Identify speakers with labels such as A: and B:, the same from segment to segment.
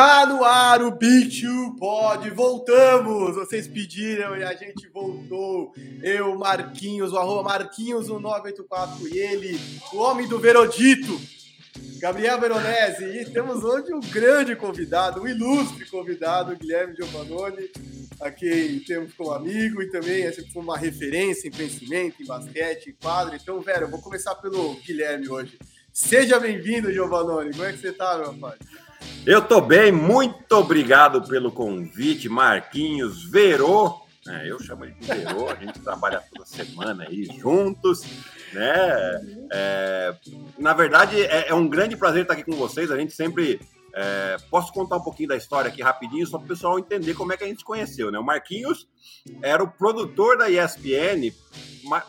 A: Tá no ar o Big Two Pod, voltamos! Vocês pediram e a gente voltou. Eu, Marquinhos, o arroba Marquinhos 1984 e ele, o homem do Verodito, Gabriel Veronese. E temos hoje um grande convidado, um ilustre convidado, Guilherme Giovannoni, a quem temos como amigo e também é sempre uma referência em conhecimento, em basquete, em quadro. Então, velho, eu vou começar pelo Guilherme hoje. Seja bem-vindo, Giovannoni. Como é que você tá, meu pai?
B: Eu tô bem, muito obrigado pelo convite, Marquinhos Verô. É, eu chamo ele de Verô, a gente trabalha toda semana aí juntos, né? É, na verdade, é, é, um grande prazer estar aqui com vocês. A gente sempre. É, posso contar um pouquinho da história aqui rapidinho, só para o pessoal entender como é que a gente se conheceu, né? O Marquinhos era o produtor da ESPN,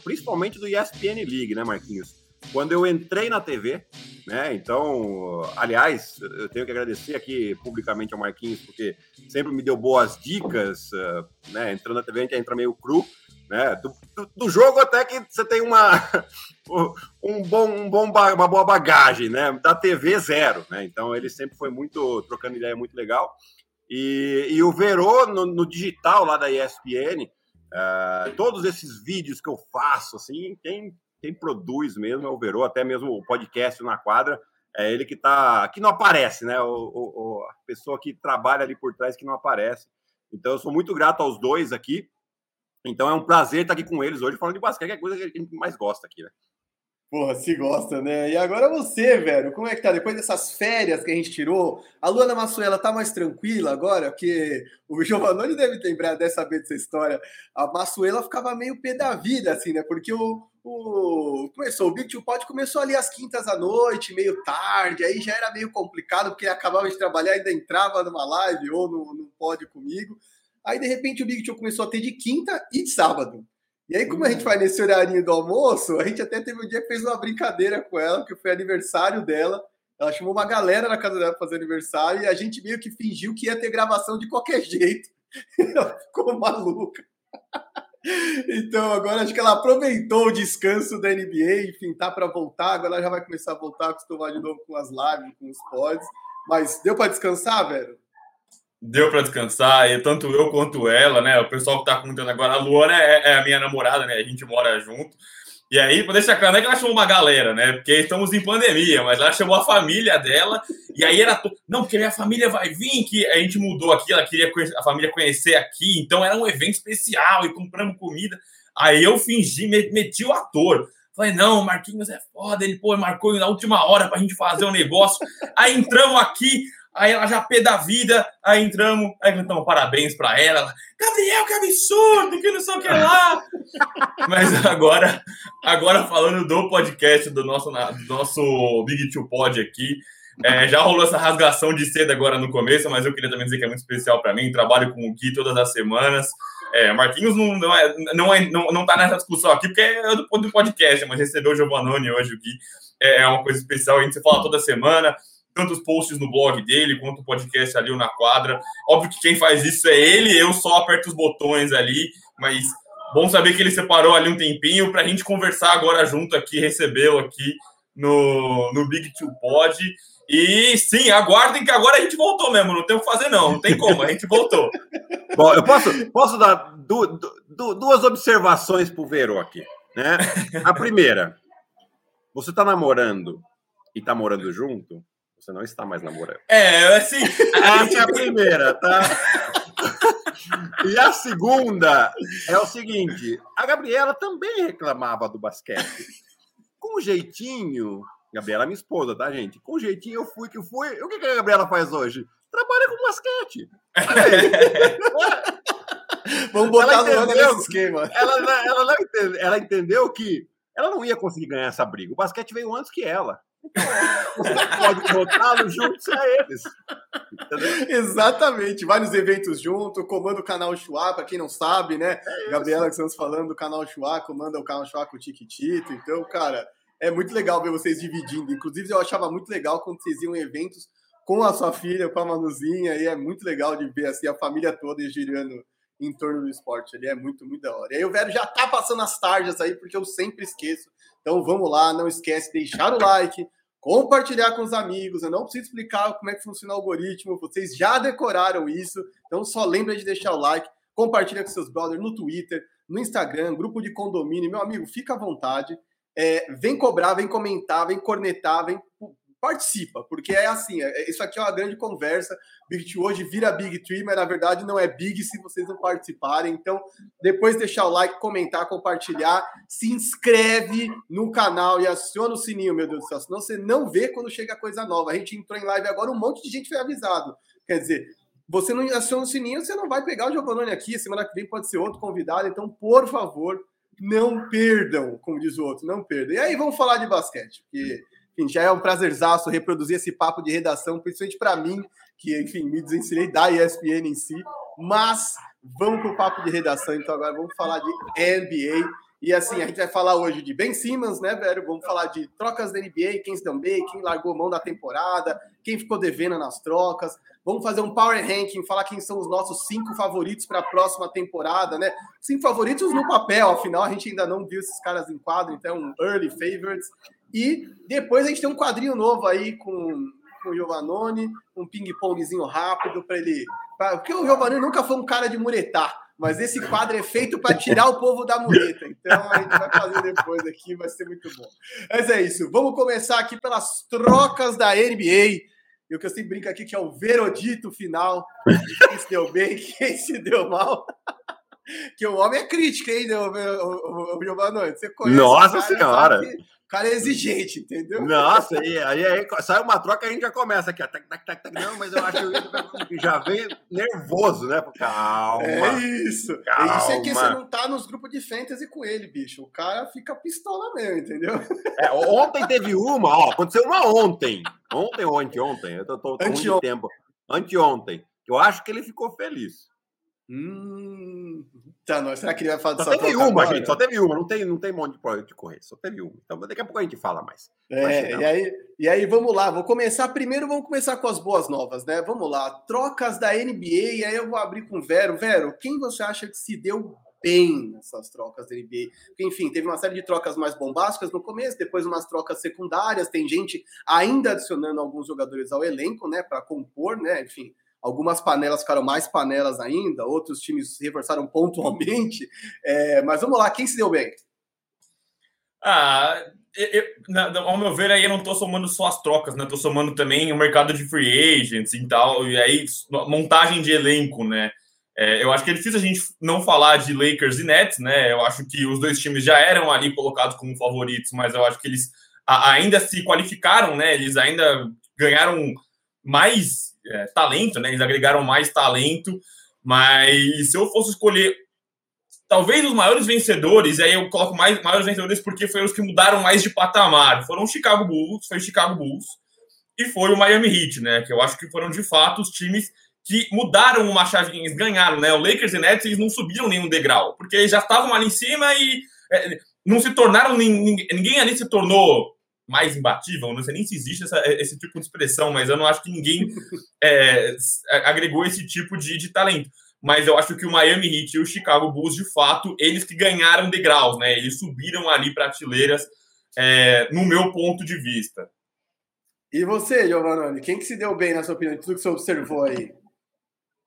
B: principalmente do ESPN League, né, Marquinhos? Quando eu entrei na TV, né? Então, aliás, eu tenho que agradecer aqui publicamente ao Marquinhos, porque sempre me deu boas dicas, uh, né? Entrando na TV, a gente entra meio cru, né? Do, do, do, jogo até que você tem uma, um bom, um bom, uma boa bagagem, né? Da TV, zero, né? Então, ele sempre foi muito, trocando ideia muito legal. E, e o Verô, no, no digital lá da ESPN, uh, ah, todos esses vídeos que eu faço, assim, quem quem produz mesmo é o Verô, até mesmo o podcast na quadra, é ele que tá, que não aparece, né? O, o, a pessoa que trabalha ali por trás que não aparece. Então eu sou muito grato aos dois aqui. Então é um prazer estar aqui com eles hoje falando de basquete, que é a coisa que a gente mais gosta aqui, né?
A: Porra, se gosta, né? E agora você, velho, como é que tá? Depois dessas férias que a gente tirou, a Luana Massuela tá mais tranquila agora? Porque o Giovanni deve lembrar dessa saber dessa história. A Massuela ficava meio pé da vida, assim, né? Porque o, o começou o Big Two Pod começou ali às quintas à noite, meio tarde, aí já era meio complicado, porque acabava de trabalhar, ainda entrava numa live ou no, no pod comigo. Aí, de repente, o Big Two começou a ter de quinta e de sábado. E aí, como a gente vai nesse horário do almoço, a gente até teve um dia que fez uma brincadeira com ela, que foi aniversário dela. Ela chamou uma galera na casa dela para fazer aniversário e a gente meio que fingiu que ia ter gravação de qualquer jeito. Ela ficou maluca. Então, agora acho que ela aproveitou o descanso da NBA, enfim, tá para voltar. Agora ela já vai começar a voltar, acostumar de novo com as lives, com os pods. Mas deu para descansar, velho?
C: deu para descansar, e tanto eu quanto ela, né? O pessoal que tá comentando agora, a Luana é, é, a minha namorada, né? A gente mora junto. E aí, para deixar claro, não é que ela chamou uma galera, né? Porque estamos em pandemia, mas ela chamou a família dela, e aí era. To... Não, porque minha família vai vir, que a gente mudou aqui, ela queria a família conhecer aqui, então era um evento especial e compramos comida. Aí eu fingi, meti o ator. Falei, não, Marquinhos é foda, ele pô, marcou na última hora pra gente fazer um negócio. Aí entramos aqui, Aí ela já pé da vida, aí entramos, aí cantamos parabéns para ela, ela. Gabriel, que absurdo, que não sei o que lá. Mas agora, agora falando do podcast do nosso, do nosso Big Two Pod aqui, é, já rolou essa rasgação de seda agora no começo, mas eu queria também dizer que é muito especial para mim. Trabalho com o Gui todas as semanas. É, Marquinhos não, não, é, não, é, não, não tá nessa discussão aqui, porque é do, do podcast, mas recebeu o Giovannone hoje, o Gui. É, é uma coisa especial, a gente se fala toda semana tanto os posts no blog dele quanto o podcast ali na quadra. Óbvio que quem faz isso é ele, eu só aperto os botões ali, mas bom saber que ele separou ali um tempinho para a gente conversar agora junto aqui, recebê-lo aqui no, no Big Two Pod. E sim, aguardem que agora a gente voltou mesmo, não tem o que fazer não, não tem como, a gente voltou.
B: Bom, eu posso, posso dar du, du, duas observações pro Vero aqui, né? A primeira, você está namorando e está morando junto, você não está mais namorando.
C: É, assim.
B: Essa é a primeira, tá? e a segunda é o seguinte: a Gabriela também reclamava do basquete. Com jeitinho, Gabriela é minha esposa, tá, gente? Com jeitinho eu fui que fui. O que, que a Gabriela faz hoje? Trabalha com basquete.
A: Vamos botar ela no nesse esquema.
B: Ela, ela, não entende, ela entendeu que ela não ia conseguir ganhar essa briga. O basquete veio antes que ela. Você pode botá-los juntos a eles.
A: Entendeu? Exatamente, vários eventos juntos, comanda o canal Chua, para quem não sabe, né? É Gabriela que estamos falando do canal Chua, comanda o canal Chua com o Tiquitito. Então, cara, é muito legal ver vocês dividindo. Inclusive, eu achava muito legal quando vocês iam em eventos com a sua filha, com a Manuzinha, e é muito legal de ver assim a família toda girando em torno do esporte. Ele é muito, muito da hora. E aí o velho já tá passando as tarjas aí, porque eu sempre esqueço. Então vamos lá, não esquece de deixar o like, compartilhar com os amigos. Eu não preciso explicar como é que funciona o algoritmo, vocês já decoraram isso. Então só lembra de deixar o like, compartilha com seus brothers no Twitter, no Instagram, grupo de condomínio. Meu amigo, fica à vontade. É, vem cobrar, vem comentar, vem cornetar, vem participa, porque é assim, é, isso aqui é uma grande conversa. Big Tree hoje vira Big Tree, mas na verdade não é Big se vocês não participarem. Então, depois deixar o like, comentar, compartilhar, se inscreve no canal e aciona o sininho, meu Deus do céu, senão você não vê quando chega coisa nova. A gente entrou em live agora, um monte de gente foi avisado. Quer dizer, você não aciona o sininho, você não vai pegar o Giovanni aqui. Semana que vem pode ser outro convidado. Então, por favor, não perdam, como diz o outro, não perdam. E aí, vamos falar de basquete, porque enfim, já é um prazerzaço reproduzir esse papo de redação, principalmente para mim, que, enfim, me desensinei da ESPN em si. Mas vamos para o papo de redação, então agora vamos falar de NBA. E assim, a gente vai falar hoje de Ben Simmons, né, velho? Vamos falar de trocas da NBA, quem se deu bem, quem largou mão da temporada, quem ficou devendo nas trocas. Vamos fazer um power ranking, falar quem são os nossos cinco favoritos para a próxima temporada, né? Cinco favoritos no papel, afinal a gente ainda não viu esses caras em quadro, então early favorites. E depois a gente tem um quadrinho novo aí com, com o Giovannone, um ping-pongzinho rápido para ele. Pra, porque o Giovannone nunca foi um cara de muretar, mas esse quadro é feito para tirar o povo da mureta. Então a gente vai fazer depois aqui, vai ser muito bom. Mas é isso. Vamos começar aqui pelas trocas da NBA. E o que eu sempre brinco aqui que é o verodito final. Quem se deu bem, quem se deu mal. que o homem é crítico, hein, o, o, o, Giovanni? Você
B: conhece Nossa Senhora!
A: O cara é exigente, entendeu?
B: Nossa, aí, aí, aí sai uma troca, a gente já começa aqui, ó, tac, tac, tac, não, mas eu acho que já vem nervoso, né? Calma.
A: É isso. Calma. É isso é que você não tá nos grupos de fantasy com ele, bicho. O cara fica pistola mesmo, entendeu?
B: É, ontem teve uma, ó, aconteceu uma ontem. Ontem ou anteontem, eu tô, tô, tô de tempo. Anteontem. Eu acho que ele ficou feliz.
A: Hum, tá, não. Será que ele vai falar
B: Só teve uma, agora? gente. Só teve uma. Não tem, não tem monte de projeto de correr. Só teve uma. Então daqui a pouco a gente fala mais.
A: É, e aí, e aí vamos lá. Vou começar primeiro. Vamos começar com as boas novas, né? Vamos lá. Trocas da NBA. E aí eu vou abrir com o Vero. Vero, quem você acha que se deu bem nessas trocas da NBA? Porque, enfim, teve uma série de trocas mais bombásticas no começo, depois umas trocas secundárias. Tem gente ainda adicionando alguns jogadores ao elenco, né? Para compor, né? Enfim Algumas panelas ficaram mais panelas ainda, outros times se reforçaram pontualmente. É, mas vamos lá, quem se deu bem?
C: Ah, eu, ao meu ver, aí eu não estou somando só as trocas, né? Estou somando também o mercado de free agents e tal, e aí montagem de elenco, né? É, eu acho que é difícil a gente não falar de Lakers e Nets, né? Eu acho que os dois times já eram ali colocados como favoritos, mas eu acho que eles ainda se qualificaram, né? Eles ainda ganharam mais é, talento, né? Eles agregaram mais talento, mas se eu fosse escolher talvez os maiores vencedores, e aí eu coloco mais maiores vencedores porque foram os que mudaram mais de patamar. Foram o Chicago Bulls, foi o Chicago Bulls e foi o Miami Heat, né? Que eu acho que foram de fato os times que mudaram uma chave, eles ganharam, né? O Lakers e Nets eles não subiram nenhum degrau, porque eles já estavam ali em cima e é, não se tornaram ninguém, ninguém ali se tornou mais imbatível, não sei nem se existe essa, esse tipo de expressão, mas eu não acho que ninguém é, agregou esse tipo de, de talento. Mas eu acho que o Miami Heat e o Chicago Bulls, de fato, eles que ganharam degraus, né? Eles subiram ali prateleiras, é, no meu ponto de vista.
A: E você, Giovanni, quem que se deu bem, na sua opinião, de tudo que você observou aí?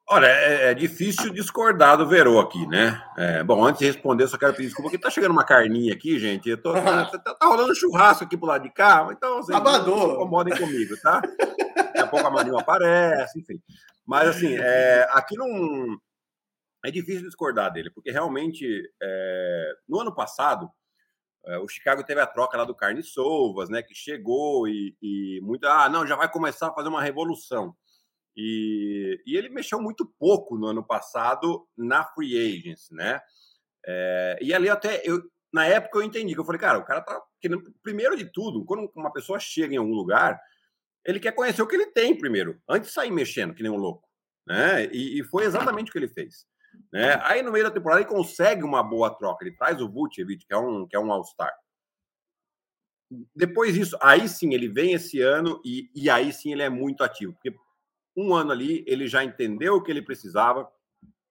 B: Olha, é, é, difícil discordar do Verô aqui, né? É, bom, antes de responder, só quero pedir desculpa, porque tá chegando uma carninha aqui, gente. Eu tô, tá, tá, tá rolando churrasco aqui pro lado de cá, então vocês
A: Abador.
B: não se incomodem comigo, tá? Daqui a pouco a Marinho aparece, enfim. Mas, assim, é, aqui não. É difícil discordar dele, porque realmente, é, no ano passado, é, o Chicago teve a troca lá do Carne Sovas, né? Que chegou e, e muito. Ah, não, já vai começar a fazer uma revolução. E, e, ele mexeu muito pouco no ano passado na free agents, né? É, e ali até eu, na época eu entendi que eu falei, cara, o cara tá querendo, primeiro de tudo, quando uma pessoa chega em algum lugar, ele quer conhecer o que ele tem primeiro, antes de sair mexendo que nem um louco, né? E, e foi exatamente o que ele fez. Né? Aí no meio da temporada ele consegue uma boa troca, ele traz o Vucevic, que é um, que é um All-Star. Depois disso, aí sim ele vem esse ano e, e aí sim ele é muito ativo, porque um ano ali, ele já entendeu o que ele precisava,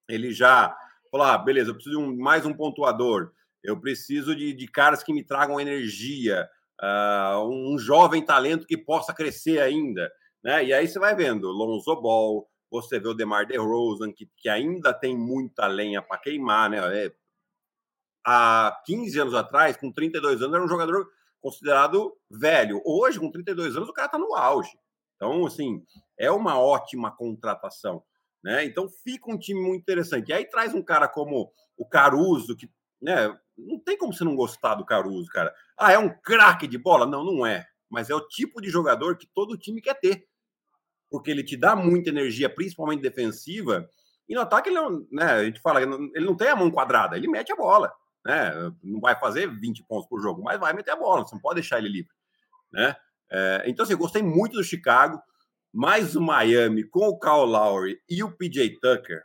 B: ele já falou: ah, beleza, eu preciso de um, mais um pontuador, eu preciso de, de caras que me tragam energia. uh, um jovem talento que possa crescer ainda. Né? E aí você vai vendo Lonzo Ball, você vê o DeMar DeRozan, que, que ainda tem muita lenha para queimar. Né? É, há 15 anos atrás, com 32 anos, era um jogador considerado velho. Hoje, com 32 anos, o cara está no auge. Então, assim, é uma ótima contratação. Né? Então fica um time muito interessante. E aí traz um cara como o Caruso, que né, não tem como você não gostar do Caruso, cara. Ah, é um craque de bola? Não, não é. Mas é o tipo de jogador que todo time quer ter. Porque ele te dá muita energia, principalmente defensiva. E no ataque, ele não, né, a gente fala, ele não tem a mão quadrada, ele mete a bola. Né? Não vai fazer 20 pontos por jogo, mas vai meter a bola, você não pode deixar ele livre. Né? É, então, assim, eu gostei muito do Chicago, mais o Miami com o Kyle Lowry e o PJ Tucker.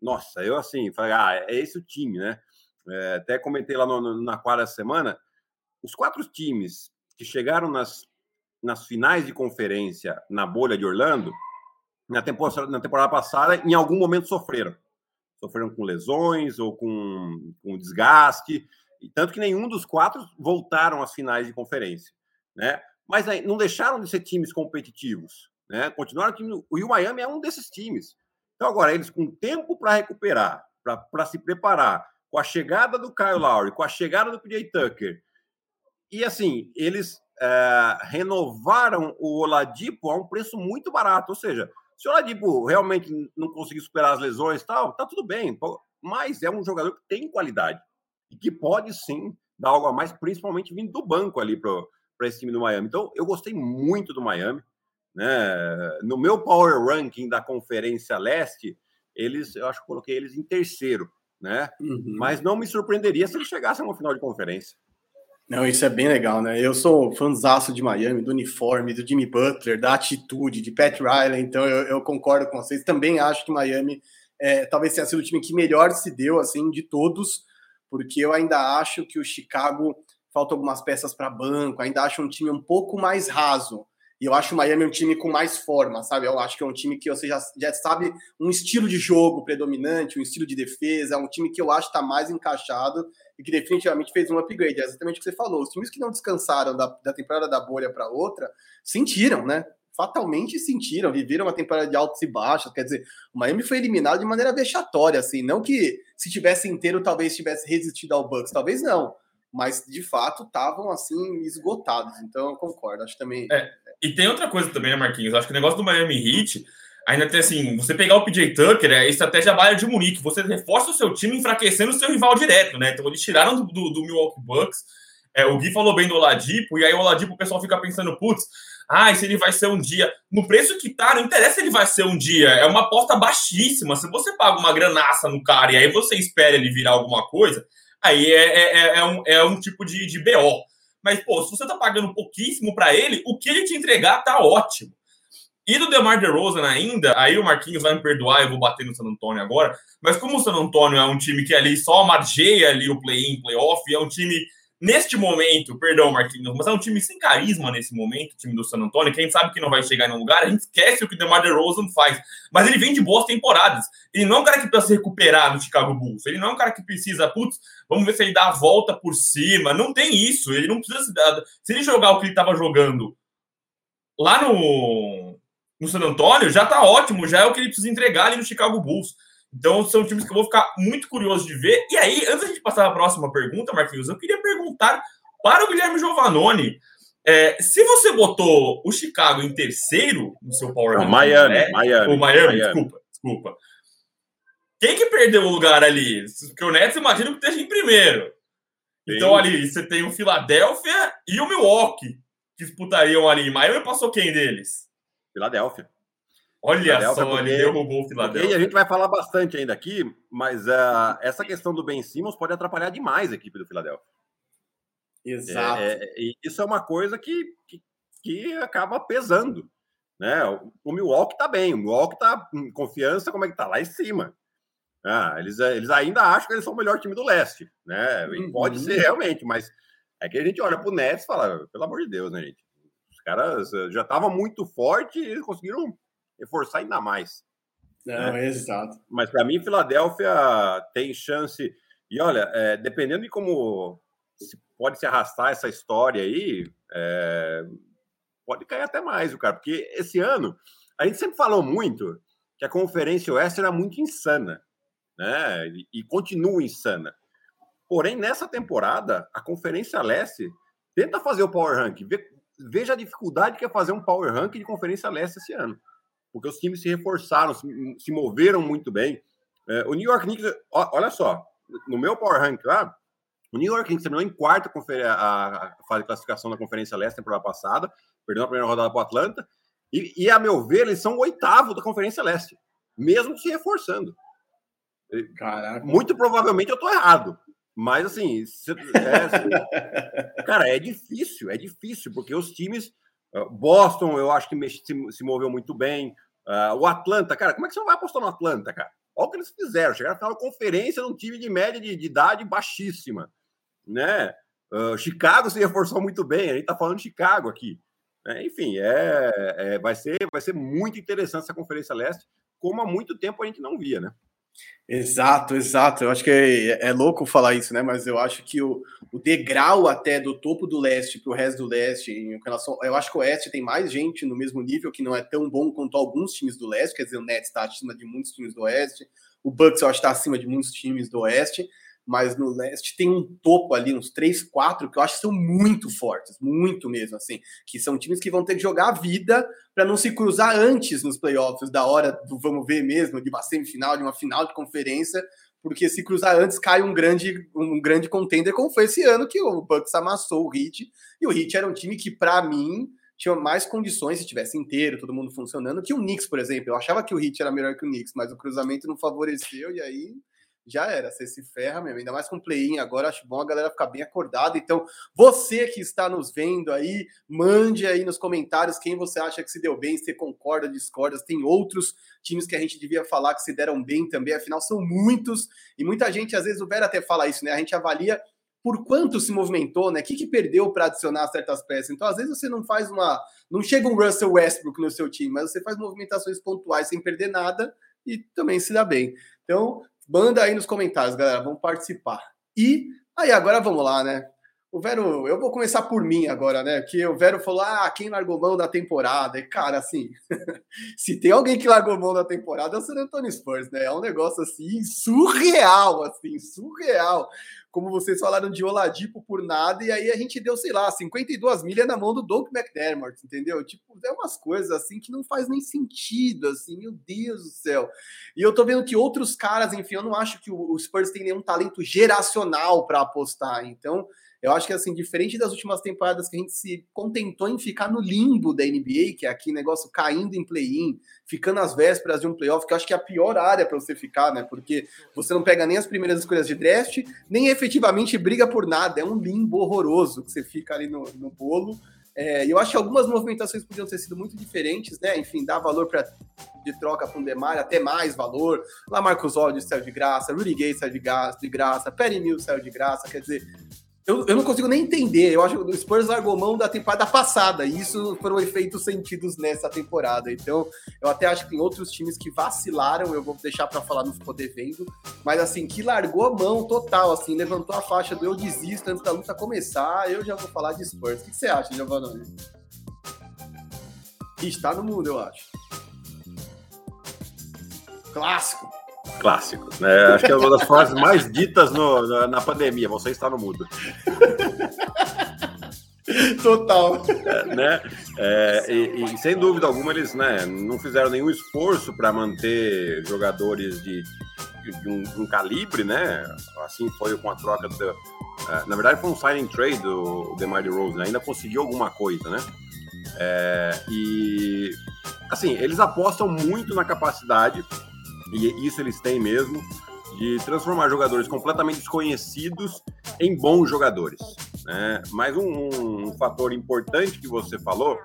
B: Nossa, eu assim, falei, ah, é esse o time, né? É, até comentei lá no, no, na quarta semana, os quatro times que chegaram nas, nas finais de conferência na bolha de Orlando, na temporada, na temporada passada, em algum momento sofreram. Sofreram com lesões ou com, com desgaste, tanto que nenhum dos quatro voltaram às finais de conferência, né? Mas não deixaram de ser times competitivos, né? Continuaram time, o Miami é um desses times. Então agora eles com tempo para recuperar, para se preparar, com a chegada do Kyle Lowry, com a chegada do PJ Tucker. E assim, eles é, renovaram o Oladipo a um preço muito barato. Ou seja, se o Oladipo realmente não conseguir superar as lesões e tal, tá tudo bem. Mas é um jogador que tem qualidade e que pode sim dar algo a mais, principalmente vindo do banco ali para esse time do Miami. Então, eu gostei muito do Miami. Né? No meu power ranking da Conferência Leste, eles, eu acho que coloquei eles em terceiro né? Uhum. Mas não me surpreenderia se ele chegasse a uma final de conferência.
A: Não, isso é bem legal, né? Eu sou fãzaço de Miami, do uniforme, do Jimmy Butler, da atitude, de Pat Riley, então eu, eu concordo com vocês. Também acho que Miami é, talvez tenha sido o time que melhor se deu, assim, de todos, porque eu ainda acho que o Chicago falta algumas peças para banco, ainda acho um time um pouco mais raso. E eu acho o Miami um time com mais forma, sabe? Eu acho que é um time que você já, já sabe um estilo de jogo predominante, um estilo de defesa, é um time que eu acho está mais encaixado e que definitivamente fez um upgrade. É exatamente o que você falou. Os times que não descansaram da, da temporada da bolha para outra sentiram, né? Fatalmente sentiram, viveram uma temporada de altos e baixos. Quer dizer, o Miami foi eliminado de maneira vexatória, assim. Não que se tivesse inteiro talvez tivesse resistido ao Bucks, talvez não mas de fato estavam assim esgotados. Então eu concordo, acho também.
C: É, e tem outra coisa também, né, Marquinhos? Acho que o negócio do Miami Heat ainda tem assim: você pegar o PJ Tucker é a estratégia Bayern de Munique, você reforça o seu time enfraquecendo o seu rival direto, né? Então eles tiraram do, do, do Milwaukee Bucks. É, o Gui falou bem do Oladipo, e aí o Oladipo o pessoal fica pensando, putz, ah, se ele vai ser um dia. No preço que tá, não interessa se ele vai ser um dia. É uma aposta baixíssima. Se você paga uma granaça no cara e aí você espera ele virar alguma coisa, aí é, é, é, é um, é um tipo de, de BO. Mas, pô, se você tá pagando pouquíssimo para ele, o que ele te entregar tá ótimo. E do DeMar DeRozan ainda, aí o Marquinhos vai me perdoar, eu vou bater no San Antonio agora, mas como o San Antonio é um time que ali só margeia ali o play-in, play-off, é um time neste momento, perdão, Marquinhos, mas é um time sem carisma nesse momento, o time do San Antonio, que a gente sabe que não vai chegar em nenhum lugar, a gente esquece o que o DeMar DeRozan faz, mas ele vem de boas temporadas. Ele não é um cara que precisa se recuperar no Chicago Bulls, ele não é um cara que precisa, putz, vamos ver se ele dá a volta por cima, não tem isso, ele não precisa se dar, se ele jogar o que ele estava jogando lá no, no San Antonio, já tá ótimo, já é o que ele precisa entregar ali no Chicago Bulls. Então, são times que eu vou ficar muito curioso de ver. E aí, antes de passar a próxima pergunta, Marquinhos, eu queria perguntar para o Guilherme Giovannoni. É, se você botou o Chicago em terceiro no seu Power
B: Ranking, Miami, né? Miami,
C: o Miami, Miami, desculpa, desculpa. Quem que perdeu o lugar ali? Porque o Nets imagino que esteja em primeiro. Sim. Então ali você tem o Philadelphia e o Milwaukee que disputariam ali. Miami passou quem deles?
B: Philadelphia.
C: Olha só, ele derrubou o Philadelphia.
B: E a gente vai falar bastante ainda aqui, mas uh, essa questão do Ben Simmons pode atrapalhar demais a equipe do Philadelphia.
A: Exato.
B: É, é, isso é uma coisa que, que, que, acaba pesando. Né? O, o Milwaukee tá bem, o Milwaukee tá em confiança, como é que tá? Lá em cima. Ah, eles, eles ainda acham que eles são o melhor time do leste. Né? Uhum. Pode ser realmente, mas é que a gente olha pro Nets e fala, pelo amor de Deus, né, gente? Os caras eh, já estavam muito forte e eles conseguiram reforçar ainda mais.
A: Não, né? exato.
B: Mas para mim, Filadélfia tem chance. E olha, é, dependendo de como se pode se arrastar essa história aí, é, pode cair até mais, o cara, porque esse ano a gente sempre falou muito que a Conferência Oeste era muito insana, né? E, e continua insana. Porém, nessa temporada, a Conferência Leste tenta fazer o Power Rank. Veja a dificuldade que é fazer um Power Rank de Conferência Leste esse ano. Porque os times se reforçaram, se, se moveram muito bem. É, o New York Knicks, olha só, no meu Power Rank lá, o New York Knicks terminou em quarto a fase de classificação da Conferência Leste na temporada passada, perdeu a primeira rodada para o Atlanta, e, e, a meu ver, eles são o oitavo da Conferência Leste, mesmo se reforçando. Caraca. Muito provavelmente eu estou errado. Mas assim, é, cara, é difícil, é difícil, porque os times. Ah, Boston, eu acho que se, se moveu muito bem. Uh, o Atlanta, cara, como é que você não vai apostar no Atlanta, cara? Olha o que eles fizeram. Chegaram na conferência num time de média de, de idade baixíssima. Né? Uh, Chicago se reforçou muito bem. A gente tá falando de Chicago aqui. É, enfim, é, é, vai, ser, vai ser muito interessante essa Conferência Leste, como há muito tempo a gente não via, né?
A: Exato, exato. Eu acho que é, é, louco falar isso, né? Mas eu acho que o, o degrau até do topo do leste para o resto do leste, em relação, eu acho que o oeste tem mais gente no mesmo nível que não é tão bom quanto alguns times do leste. Quer dizer, o Nets está acima de muitos times do oeste, o Bucks eu acho está acima de muitos times do oeste mas no leste tem um topo ali, uns três, quatro, que eu acho que são muito fortes, muito mesmo, assim, que são times que vão ter que jogar a vida para não se cruzar antes nos playoffs, da hora do vamos ver mesmo, de uma semifinal, de uma final de conferência, porque se cruzar antes cai um grande, um grande contender, como foi esse ano que o Bucks amassou o Heat, e o Heat era um time que, para mim, tinha mais condições se tivesse inteiro, todo mundo funcionando, que o Knicks, por exemplo. Eu achava que o Heat era melhor que o Knicks, mas o cruzamento não favoreceu, e aí já era, você se ferra mesmo, ainda mais com play-in agora, acho bom a galera ficar bem acordada, então você que está nos vendo aí, mande aí nos comentários quem você acha que se deu bem, se concorda, discorda, tem outros times que a gente devia falar que se deram bem também, afinal são muitos, e muita gente, às vezes o Vera até fala isso, né, a gente avalia por quanto se movimentou, né? O que, que perdeu para adicionar certas peças? Então, às vezes, você não faz uma. Não chega um Russell Westbrook no seu time, mas você faz movimentações pontuais sem perder nada e também se dá bem. Então, Manda aí nos comentários, galera. Vamos participar. E aí, agora vamos lá, né? O Vero, eu vou começar por mim agora, né? Que o Vero falou: ah, quem largou mão da temporada? E, cara, assim, se tem alguém que largou mão da temporada é o San Antonio Spurs, né? É um negócio assim surreal, assim, surreal como vocês falaram de Oladipo por nada, e aí a gente deu, sei lá, 52 milhas na mão do Doug McDermott, entendeu? Tipo, é umas coisas assim que não faz nem sentido, assim, meu Deus do céu. E eu tô vendo que outros caras, enfim, eu não acho que o Spurs tem nenhum talento geracional para apostar, então eu acho que, assim, diferente das últimas temporadas que a gente se contentou em ficar no limbo da NBA, que é aqui negócio caindo em play-in, ficando às vésperas de um playoff, que eu acho que é a pior área para você ficar, né? Porque você não pega nem as primeiras escolhas de draft, nem efetivamente briga por nada. É um limbo horroroso que você fica ali no, no bolo. É, eu acho que algumas movimentações podiam ter sido muito diferentes, né? Enfim, dar valor para de troca para um Demar, até mais valor. Lá Marcos Olhos saiu de graça, Rudy Gay saiu de graça, de graça Perry Mills saiu de graça. Quer dizer, eu, eu não consigo nem entender. Eu acho que o Spurs largou mão da temporada passada, e isso foram efeitos sentidos nessa temporada. Então, eu até acho que tem outros times que vacilaram, eu vou deixar para falar no Ficou Devendo, mas assim, que largou a mão total, assim, levantou a faixa do eu desisto antes da luta começar, eu já vou falar de Spurs. O que você acha, Giovanni? Está no mundo, eu acho. Clássico.
B: Clássico. Né? Acho que é uma das frases mais ditas no, na, na, pandemia. Você está no mudo.
A: Total.
B: É, né? É, e, e, sem dúvida alguma, eles né, não fizeram nenhum esforço para manter jogadores de, de, um, de, um, calibre, né? Assim foi com a troca do. Uh, na verdade, foi um signing trade do DeMar DeRozan. Ainda conseguiu alguma coisa, né? É, e assim, eles apostam muito na capacidade e isso eles têm mesmo, de transformar jogadores completamente desconhecidos em bons jogadores. Né? Mas um, um fator importante que você falou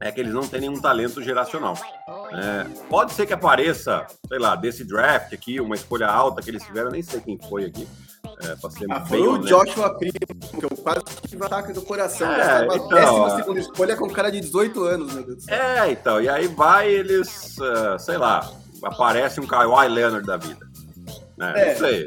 B: é que eles não têm nenhum talento geracional. É, pode ser que apareça, sei lá, desse draft aqui, uma escolha alta que eles tiveram, nem sei quem foi aqui.
A: É, ah, foi o Joshua Primo, que eu quase tive ataque do coração. É, então, décima segunda escolha com um cara de 18 anos, meu Deus.
B: É, então, e aí vai eles, uh, sei lá, aparece um Kawhi Leonard da vida. Né? É. Não sei.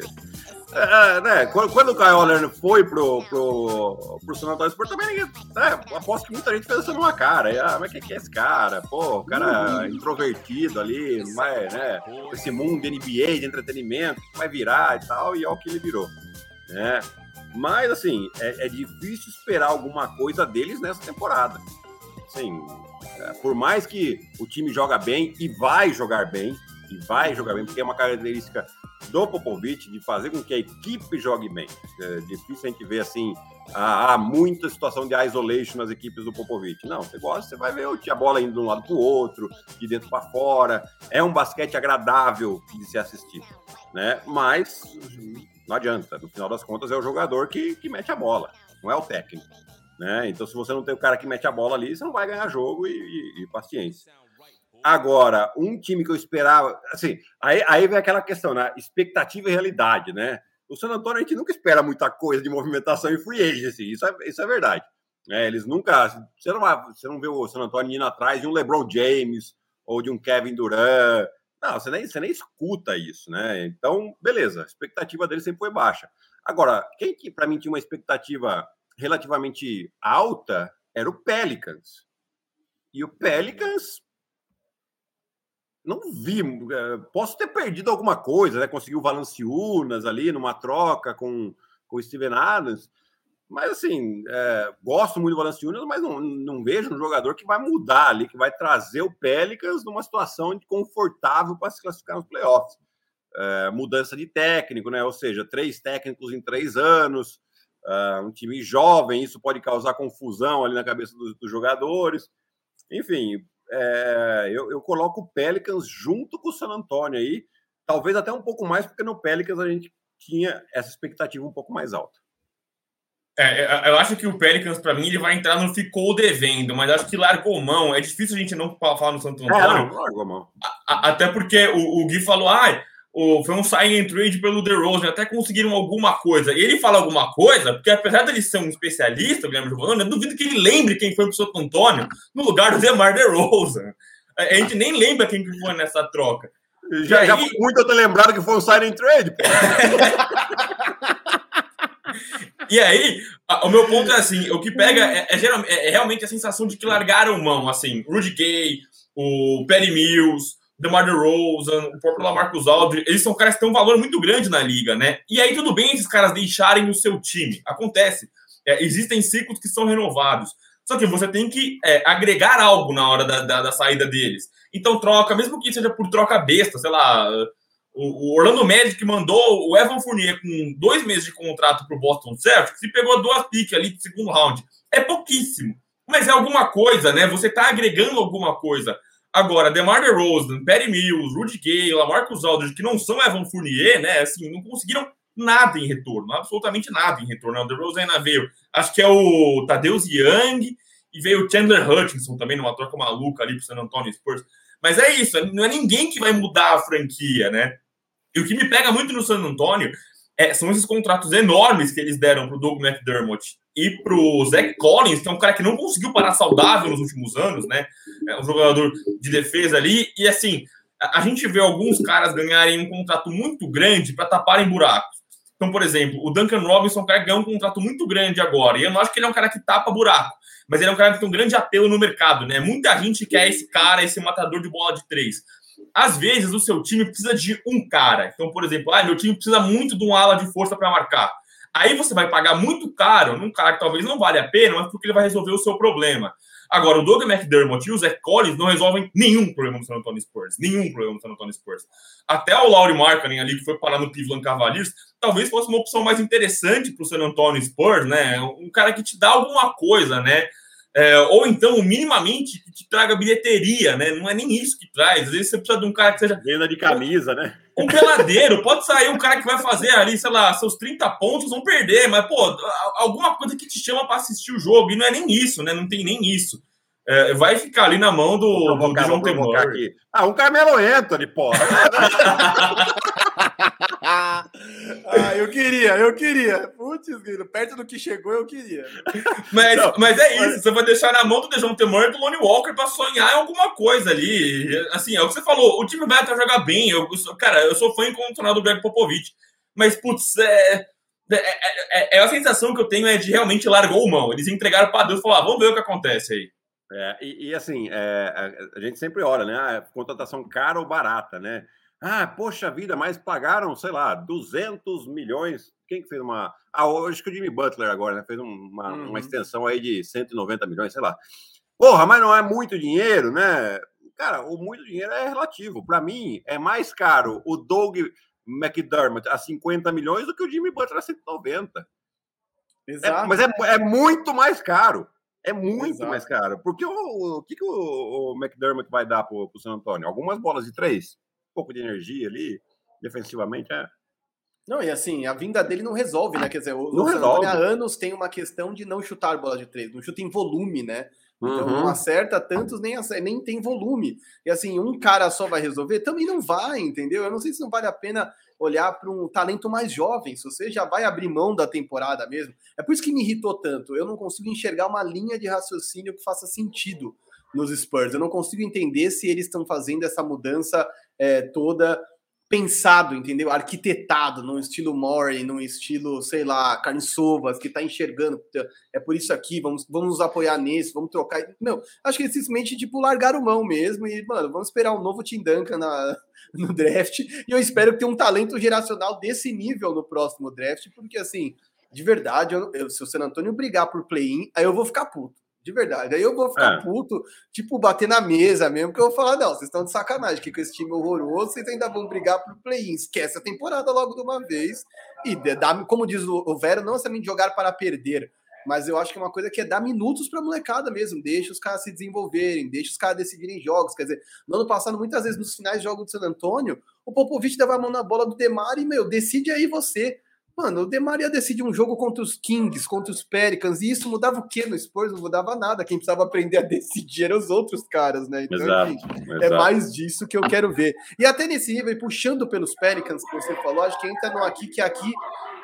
B: É, né, quando, quando o Kyle Leonard foi pro, pro, pro San Antonio Spurs, também ninguém, né, aposto que muita gente fez uma cara. E, ah, mas quem que é esse cara? Pô, o cara introvertido ali, vai, né, esse mundo de NBA, de entretenimento, vai virar e tal, e é o que ele virou, né? Mas, assim, é, é difícil esperar alguma coisa deles nessa temporada. Assim, é, por mais que o time joga bem e vai jogar bem, e vai jogar bem, porque é uma característica do Popovich de fazer com que a equipe jogue bem. É difícil a gente ver assim, há, muita situação de isolation nas equipes do Popovich. Não, você gosta, você vai ver a bola indo de um lado para o outro, de dentro para fora. É um basquete agradável de se assistir, né? Mas não adianta. No final das contas, é o jogador que, que mete a bola, não é o técnico. Né? Então, se você não tem o cara que mete a bola ali, você não vai ganhar jogo e, e, e paciência. Agora, um time que eu esperava, assim, aí, aí vem aquela questão, né? Expectativa e realidade, né? O San Antonio a gente nunca espera muita coisa de movimentação e free agency, isso é, isso é verdade. É, eles nunca. Você não, vai, você não vê o San Antonio indo atrás de um LeBron James ou de um Kevin Durant. Não, você nem, você nem escuta isso, né? Então, beleza, a expectativa dele sempre foi baixa. Agora, quem que para mim tinha uma expectativa relativamente alta era o Pelicans. E o Pelicans não vi. É, posso ter perdido alguma coisa, né? Conseguiu o Valanciunas ali numa troca com, com o Steven Adams. Mas assim, é, gosto muito do Valanciunas, mas não, não vejo um jogador que vai mudar ali, que vai trazer o Pelicans numa situação confortável para se classificar nos playoffs. É, mudança de técnico, né? Ou seja, três técnicos em três anos, uh, um time jovem, isso pode causar confusão ali na cabeça dos, dos jogadores. Enfim, é, eu, eu, coloco o Pelicans junto com o San Antonio aí, talvez até um pouco mais, porque no Pelicans a gente tinha essa expectativa um pouco mais alta.
C: É, é eu acho que o Pelicans, para mim, ele vai entrar no ficou devendo, mas acho que largou mão. É difícil a gente não falar no Santo Antônio. É, não, largou mão. até porque o, o Gui falou, ah, foi um sign and trade pelo DeRozan, até conseguiram alguma coisa. E ele fala alguma coisa, porque apesar dele ser um especialista, o Guilherme Giovanni, eu duvido que ele lembre quem foi pro Santo Antônio no lugar do DeMar DeRozan. A gente nem lembra quem que foi nessa troca.
B: Já, aí... já foi muito eu ter lembrado que foi um sign and trade.
C: e aí, o meu ponto é assim, o que pega é, é, é, é realmente a sensação de que largaram mão, assim, Rudy Gay, o Perry Mills, DeMar DeRozan, o próprio Lamarcus Aldridge, eles são caras que têm um valor muito grande na liga, né? E aí tudo bem esses caras deixarem o seu time, acontece. É, existem ciclos que são renovados. Só que você tem que é, agregar algo na hora da, da, da, saída deles. Então troca, mesmo que seja por troca besta, sei lá, o, o Orlando Magic mandou o Evan Fournier com dois meses de contrato para o Boston Celtics e pegou duas piques ali de segundo round. É pouquíssimo, mas é alguma coisa, né? Você está agregando alguma coisa. Agora, DeMar DeRozan, Perry Mills, Rudy Gay, Lamarcus Aldridge, que não são Evan Fournier, né? Assim, não conseguiram nada em retorno, absolutamente nada em retorno. O DeRozan ainda veio, acho que é o Tadeusz Young e veio o Chandler Hutchinson também numa troca maluca ali pro San Antonio Spurs. Mas é isso, não é ninguém que vai mudar a franquia, né? E o que me pega muito no San Antonio é, são esses contratos enormes que eles deram pro Doug McDermott e pro Zach Collins, que é um cara que não conseguiu parar saudável nos últimos anos, né? É um jogador de defesa ali. E assim, a, gente vê alguns caras ganharem um contrato muito grande para taparem buracos. Então, por exemplo, o Duncan Robinson um cara que ganhou um contrato muito grande agora. E eu não acho que ele é um cara que tapa buraco, mas ele é um cara que tem um grande apelo no mercado, né? Muita gente quer esse cara, esse matador de bola de três. Às vezes, o seu time precisa de um cara. Então, por exemplo, ah, meu time precisa muito de um ala de força para marcar. Aí você vai pagar muito caro num cara que talvez não vale a pena, mas porque ele vai resolver o seu problema. Agora, o Doug McDermott e o Zach Collins não resolvem nenhum problema no San Antonio Spurs. Nenhum problema no San Antonio Spurs. Até o Laurie Markkinen ali, que foi parar no Cleveland Cavaliers, talvez fosse uma opção mais interessante para o San Antonio Spurs, né? Um cara que te dá alguma coisa, né? É, ou então, minimamente, que te traga bilheteria, né? Não é nem isso que traz. Às vezes você precisa de um cara que seja.
B: Venda de camisa, né?
C: Um peladeiro. Pode sair um cara que vai fazer ali, sei lá, seus 30 pontos, vão perder, mas, pô, alguma coisa que te chama para assistir o jogo. E não é nem isso, né? Não tem nem isso. É, vai ficar ali na mão do, do, do João Temor.
B: Ah, um Carmelo Anthony, pô.
A: ah, eu queria, eu queria. Putz, perto do que chegou, eu queria.
C: Mas, Não, mas é isso, mas... você vai deixar na mão do Dejounte Temor e do Lonnie Walker para sonhar em alguma coisa ali. Assim, é o que você falou, o time vai até jogar bem. Eu, cara, eu sou fã incondicional do Greg Popovich. mas, putz, é, é, é, é, a sensação que eu tenho é de realmente largou mão. Eles entregaram para Deus e falaram, ah, vamos ver o que acontece aí.
B: É, e, e, assim, é, a, a, gente sempre olha, né? Ah, contratação cara ou barata, né? Ah, poxa vida, mas pagaram, sei lá, 200 milhões. Quem que fez uma. Ah, hoje que o Jimmy Butler agora, né? Fez uma, uhum. uma extensão aí de 190 milhões, sei lá. Porra, mas não é muito dinheiro, né? Cara, o muito dinheiro é relativo. Para mim, é mais caro o Doug McDermott a 50 milhões do que o Jimmy Butler a 190. Exato. É, mas é, é muito mais caro. É muito Exato. mais caro. Porque o, o que, que o, o McDermott vai dar para o San Antonio? Algumas bolas de três? Um pouco de energia ali, defensivamente, é.
A: Não, e assim, a vinda dele não resolve, né? Quer dizer, o, não resolve. há anos tem uma questão de não chutar bola de três, não chuta em volume, né? Então uhum. não acerta tantos, nem, acerta, nem tem volume. E assim, um cara só vai resolver? Também não vai, entendeu? Eu não sei se não vale a pena olhar para um talento mais jovem, se você já vai abrir mão da temporada mesmo. É por isso que me irritou tanto. Eu não consigo enxergar uma linha de raciocínio que faça sentido nos Spurs. Eu não consigo entender se eles estão fazendo essa mudança é, toda pensado, entendeu? Arquitetado num estilo Mori, num estilo, sei lá, carne sovas, que tá enxergando, é por isso aqui, vamos, vamos nos apoiar nisso, vamos trocar. Não, acho que eles simplesmente, tipo, largaram mão mesmo e, mano, vamos esperar um novo Tim Duncan na, no draft e eu espero que tenha um talento geracional desse nível no próximo draft, porque, assim, de verdade, eu, eu, se o San Antonio brigar por play-in, aí eu vou ficar puto. De verdade. Aí eu vou ficar é. puto, tipo, bater na mesa mesmo, que eu vou falar, não, vocês estão de sacanagem, que com esse time horroroso, vocês ainda vão brigar pro play-in. Esquece a temporada logo de uma vez. E dá, como diz o Vero, não necessariamente jogar para perder, mas eu acho que é uma coisa que é dar minutos para molecada mesmo, deixa os caras se desenvolverem, deixa os caras decidirem jogos. Quer dizer, no ano passado, muitas vezes nos finais de jogo do San Antônio, o Popovich dava a mão na bola do Demar e, meu, decide aí você. Mano, o Demaria decide um jogo contra os Kings, contra os Pelicans, e isso mudava o quê no Spurs? Não mudava nada. Quem precisava aprender a decidir eram os outros caras, né? Então, exato, enfim, é exato. é mais disso que eu quero ver. E até nesse nível, puxando pelos Pelicans que você falou, acho que entra no aqui, que aqui.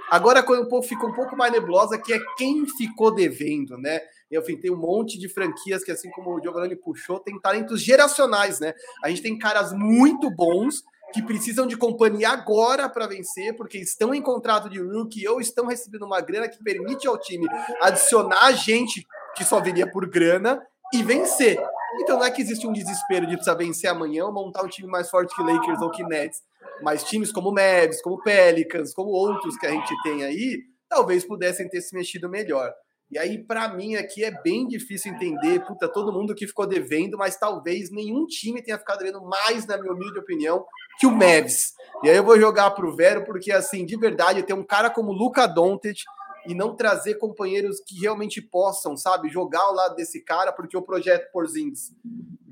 A: Agora, quando o povo fica um pouco mais nebulosa, que é quem ficou devendo, né? Eu enfim, tem um monte de franquias que, assim como o Giovanni puxou, tem talentos geracionais, né? A gente tem caras muito bons que precisam de companhia agora para vencer, porque estão em contrato de rookie ou estão recebendo uma grana que permite ao time adicionar gente que só viria por grana e vencer. Então não é que existe um desespero de precisar vencer amanhã ou montar um time mais forte que Lakers ou que Nets, mas times como Mavs, como Pelicans, como outros que a gente tem aí, talvez pudessem ter se mexido melhor. E aí, para mim, aqui é bem difícil entender, puta, todo mundo que ficou devendo, mas talvez nenhum time tenha ficado devendo mais, na minha humilde opinião, que o Mavs. E aí eu vou jogar pro Vero, porque, assim, de verdade, ter um cara como Luca Doncic e não trazer companheiros que realmente possam, sabe, jogar ao lado desse cara, porque o projeto Porzingis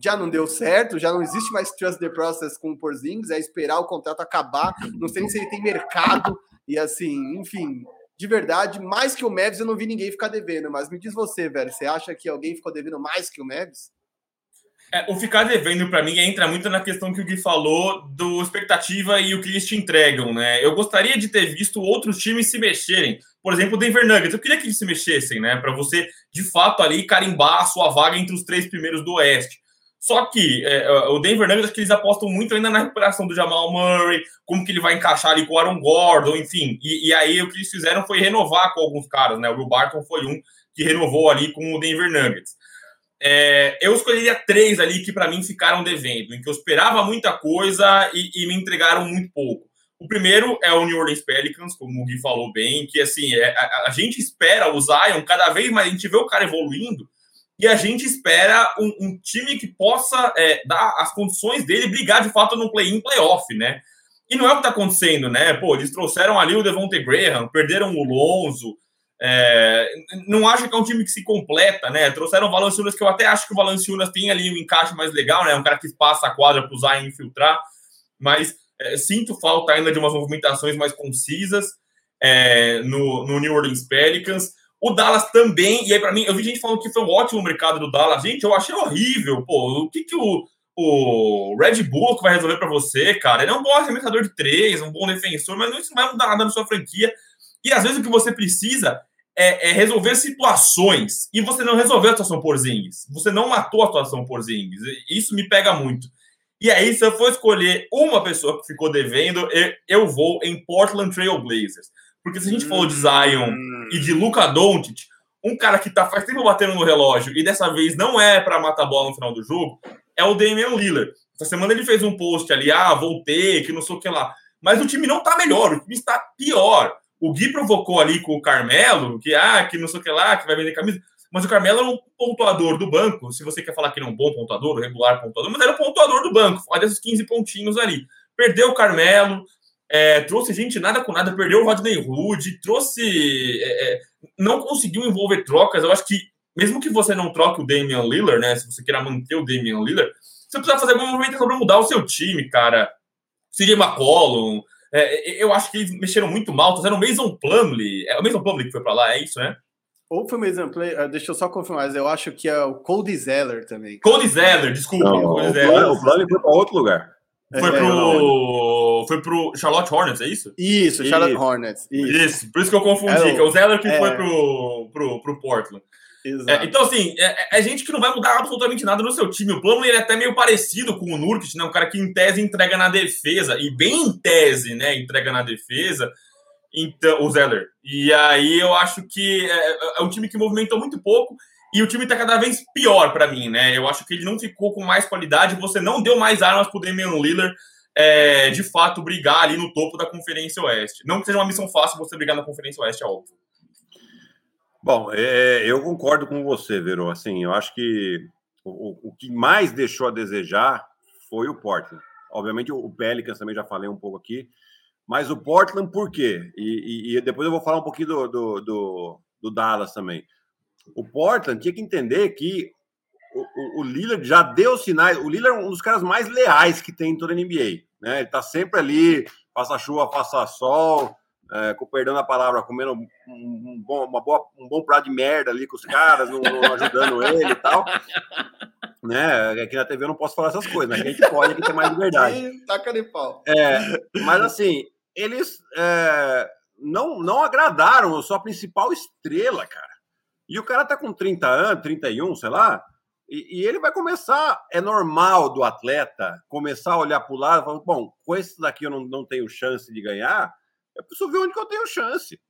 A: já não deu certo, já não existe mais trust the process com o Porzingis, é esperar o contrato acabar, não sei se ele tem mercado, e assim, enfim, de verdade, mais que o Mavis, eu não vi ninguém ficar devendo. Mas me diz você, velho, você acha que alguém ficou devendo mais que o Mavis?
C: É, o ficar devendo, para mim, entra muito na questão que o Gui falou do expectativa e o que eles te entregam, né? Eu gostaria de ter visto outros times se mexerem. Por exemplo, o Denver Nuggets. Eu queria que eles se mexessem, né? Para você, de fato, ali carimbar a sua vaga entre os três primeiros do Oeste. Só que é, é, o Denver Nuggets, que eles apostam muito ainda na recuperação do Jamal Murray, como que ele vai encaixar ali com o Aaron Gordon, enfim. E, e aí o que eles fizeram foi renovar com alguns caras, né? O Will Barton foi um que renovou ali com o Denver Nuggets. É, eu escolheria três ali que para mim ficaram devendo, em que eu esperava muita coisa e, e, me entregaram muito pouco. O primeiro é o New Orleans Pelicans, como o Gui falou bem, que assim, é, a, a gente espera o Zion cada vez mais, a gente vê o cara evoluindo, e a gente espera um, um time que possa é, dar as condições dele brigar de fato no play-in, playoff, né? E não é o que está acontecendo, né? Pô, eles trouxeram ali o Devontae Graham, perderam o Lonzo, é, não acho que é um time que se completa, né? Trouxeram o Valanciunas, que eu até acho que o Valanciunas tem ali um encaixe mais legal, né? Um cara que passa a quadra para usar e infiltrar, mas é, sinto falta ainda de umas movimentações mais concisas é, no, no New Orleans Pelicans. O Dallas também, e aí para mim, eu vi gente falando que foi um ótimo mercado do Dallas. Gente, eu achei horrível. Pô, o que que o, o Red Bull vai resolver para você, cara? Ele é um bom arremessador de três, um bom defensor, mas não, isso não vai mudar nada na sua franquia. E às vezes o que você precisa é, é resolver situações. E você não resolveu a situação por Zings. Você não matou a situação por Zings. Isso me pega muito. E aí, se eu for escolher uma pessoa que ficou devendo, eu vou em Portland Trail Blazers. Porque se a gente falou de Zion e de Luca Doncic, um cara que tá faz tempo batendo no relógio e dessa vez não é para matar a bola no final do jogo, é o Damian Lillard. Essa semana ele fez um post ali, ah, voltei, que não sei o que lá. Mas o time não tá melhor, o time está pior. O Gui provocou ali com o Carmelo, que ah, que não sei o que lá, que vai vender camisa. Mas o Carmelo é um pontuador do banco. Se você quer falar que ele é um bom pontuador, regular pontuador, mas era o pontuador do banco, olha esses 15 pontinhos ali. Perdeu o Carmelo, é, trouxe gente nada com nada, perdeu o Rodney Hood, trouxe. É, é, não conseguiu envolver trocas. Eu acho que, mesmo que você não troque o Damian Lillard, né? Se você queira manter o Damian Lillard, você precisa fazer alguma movimentação para mudar o seu time, cara. CJ McCollum. É, eu acho que eles mexeram muito mal. Fizeram o Mason Plumlee. É o Mason Plumlee que foi para lá, é isso, né?
A: Ou foi o Mason Plumlee. Ah, deixa eu só confirmar, mas eu acho que é o Cody Zeller também.
C: Cody Zeller, desculpa. Não,
B: o, Zeller. o Plumlee foi para outro lugar.
C: Foi é, pro. Foi pro Charlotte Hornets, é isso?
A: Isso, Charlotte isso. Hornets.
C: Isso. isso. por isso que eu confundi, é, que é o Zeller que é... foi pro, pro, pro Portland. É, então, assim, é, é, gente que não vai mudar absolutamente nada no seu time. O plano ele é até meio parecido com o Nurkic, né? Um cara que em tese entrega na defesa, e bem em tese, né? Entrega na defesa. Então, o Zeller. E aí eu acho que é, é um time que movimentou muito pouco e o time tá cada vez pior para mim, né? Eu acho que ele não ficou com mais qualidade, você não deu mais armas pro Damian Lillard é, de fato brigar ali no topo da Conferência Oeste. Não que seja uma missão fácil você brigar na Conferência Oeste, é óbvio.
B: Bom, é, eu concordo com você, Verô. Assim, eu acho que o, o, que mais deixou a desejar foi o Portland. Obviamente, o Pelicans também já falei um pouco aqui, mas o Portland por quê? E, e, e depois eu vou falar um pouquinho do, do, do, do, Dallas também. O Portland tinha que entender que o, o, o Lillard já deu sinais. O Lillard é um dos caras mais leais que tem em toda a NBA. Né? Ele tá sempre ali, faça chuva, faça sol, é, com perdão da palavra, comendo um, um, bom, uma boa, um bom prato de merda ali com os caras, não, não ajudando ele e tal. Né? Aqui na TV eu não posso falar essas coisas, mas a gente pode aqui ter mais liberdade.
A: Taca de pau.
B: É, mas assim, eles é, não, não agradaram a sua principal estrela, cara. E o cara tá com 30 anos, 31, sei lá, e, e, ele vai começar, é normal do atleta começar a olhar para o lado e falar, bom, com esse daqui eu não, não tenho chance de ganhar, eu preciso ver onde que eu tenho chance.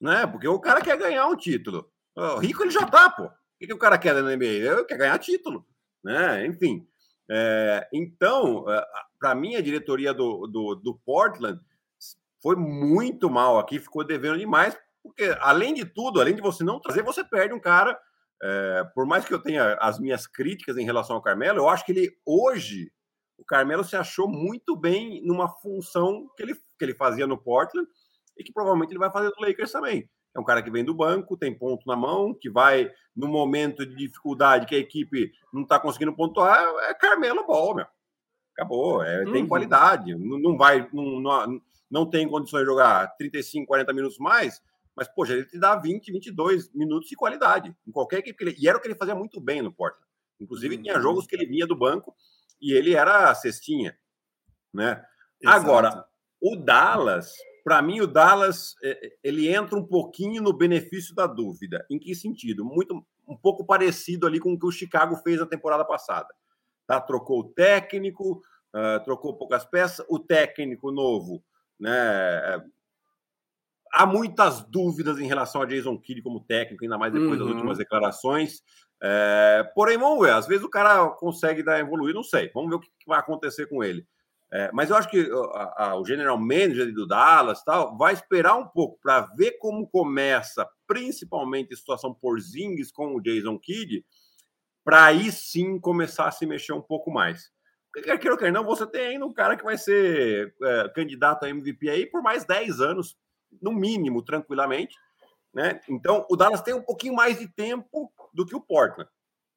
B: Né? Porque o cara quer ganhar um título. O rico ele já tá, pô. O que, que o cara quer na NBA? Eu quero ganhar título. Né? Enfim. É, então, é, para mim, a diretoria do, do, do Portland foi muito mal aqui, ficou devendo demais, porque além de tudo, além de você não trazer, você perde um cara. É, por mais que eu tenha as minhas críticas em relação ao Carmelo, eu acho que ele hoje o Carmelo se achou muito bem numa função que ele, que ele fazia no Portland e que provavelmente ele vai fazer no Lakers também. É um cara que vem do banco, tem ponto na mão, que vai no momento de dificuldade que a equipe não está conseguindo pontuar, é Carmelo Ball, meu. Acabou, é, tem uhum. qualidade, não, não vai, não, não, não, tem condições de jogar 35, 40 minutos mais, mas, poxa, ele te dá 20, 22 minutos de qualidade em qualquer equipe. E era o que ele fazia muito bem no Portland. Inclusive, uhum. tinha jogos que ele vinha do banco e ele era a cestinha, né? Exato. Agora, o Dallas, para mim, o Dallas é, é, ele entra um pouquinho no benefício da dúvida. Em que sentido? Muito, um pouco parecido ali com o que o Chicago fez na temporada passada. Tá? Trocou o técnico, uh, trocou poucas peças, o técnico novo, né? Há muitas dúvidas em relação a Jason Kidd como técnico, ainda mais depois uhum. das últimas declarações. É, porém, vamos ver. Às vezes o cara consegue dar evoluir, não sei. Vamos ver o que vai acontecer com ele. É, mas eu acho que a, a, o general manager do Dallas tal vai esperar um pouco para ver como começa, principalmente a situação por Zings com o Jason Kidd, para aí sim começar a se mexer um pouco mais. Porque quer queira ou quer não, você tem ainda um cara que vai ser é, candidato a MVP aí por mais 10 anos, no mínimo, tranquilamente. Né? Então, o Dallas tem um pouquinho mais de tempo do que o Portland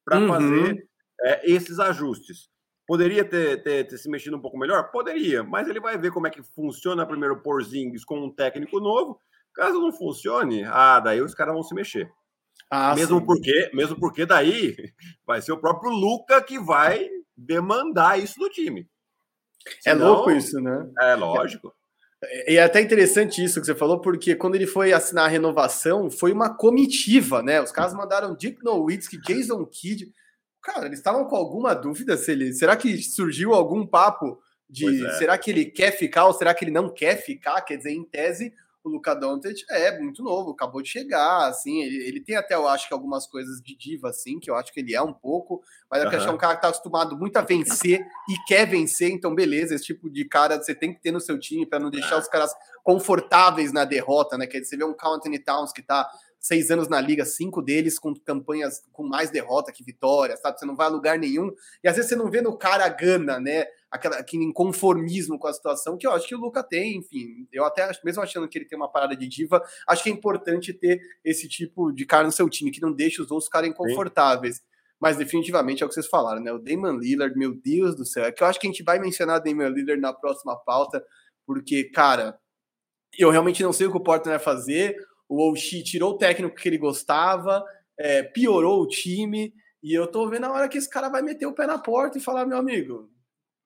B: para uhum. fazer é, esses ajustes. Poderia ter, ter, ter, se mexido um pouco melhor? Poderia, mas ele vai ver como é que funciona primeiro o Porzingis com um técnico novo. Caso não funcione, ah, daí os caras vão se mexer. Ah, mesmo sim. porque, mesmo porque daí vai ser o próprio Luca que vai demandar isso do time.
A: Senão, é louco isso, né?
B: É lógico.
A: E é até interessante isso que você falou, porque quando ele foi assinar a renovação, foi uma comitiva, né? Os caras mandaram Dick Nowitzki, Jason Kidd. Cara, eles estavam com alguma dúvida se ele. Será que surgiu algum papo de é. será que ele quer ficar ou será que ele não quer ficar? Quer dizer, em tese, o Luca Doncic é muito novo, acabou de chegar, assim, ele, ele tem até, eu acho que algumas coisas de diva, assim, que eu acho que ele é um pouco, mas uhum. é um cara que tá acostumado muito a vencer e quer vencer, então beleza, esse tipo de cara você tem que ter no seu time para não deixar os caras confortáveis na derrota, né, quer dizer, você vê um Carl Anthony Towns que tá seis anos na liga, cinco deles com campanhas com mais derrota que vitória, sabe? Você não vai a lugar nenhum. E às vezes você não vê no cara gana, né? Aquela, aquele inconformismo com a situação, que eu acho que o Luca tem, enfim. Eu até, mesmo achando que ele tem uma parada de diva, acho que é importante ter esse tipo de cara no seu time, que não deixa os outros ficarem confortáveis. Sim. Mas definitivamente é o que vocês falaram, né? O Damon Lillard, meu Deus do céu. É que eu acho que a gente vai mencionar Damon Lillard na próxima pauta, porque, cara, eu realmente não sei o que o Portland vai fazer o Oshie tirou o técnico que ele gostava, é, piorou o time, e eu tô vendo a hora que esse cara vai meter o pé na porta e falar, meu amigo,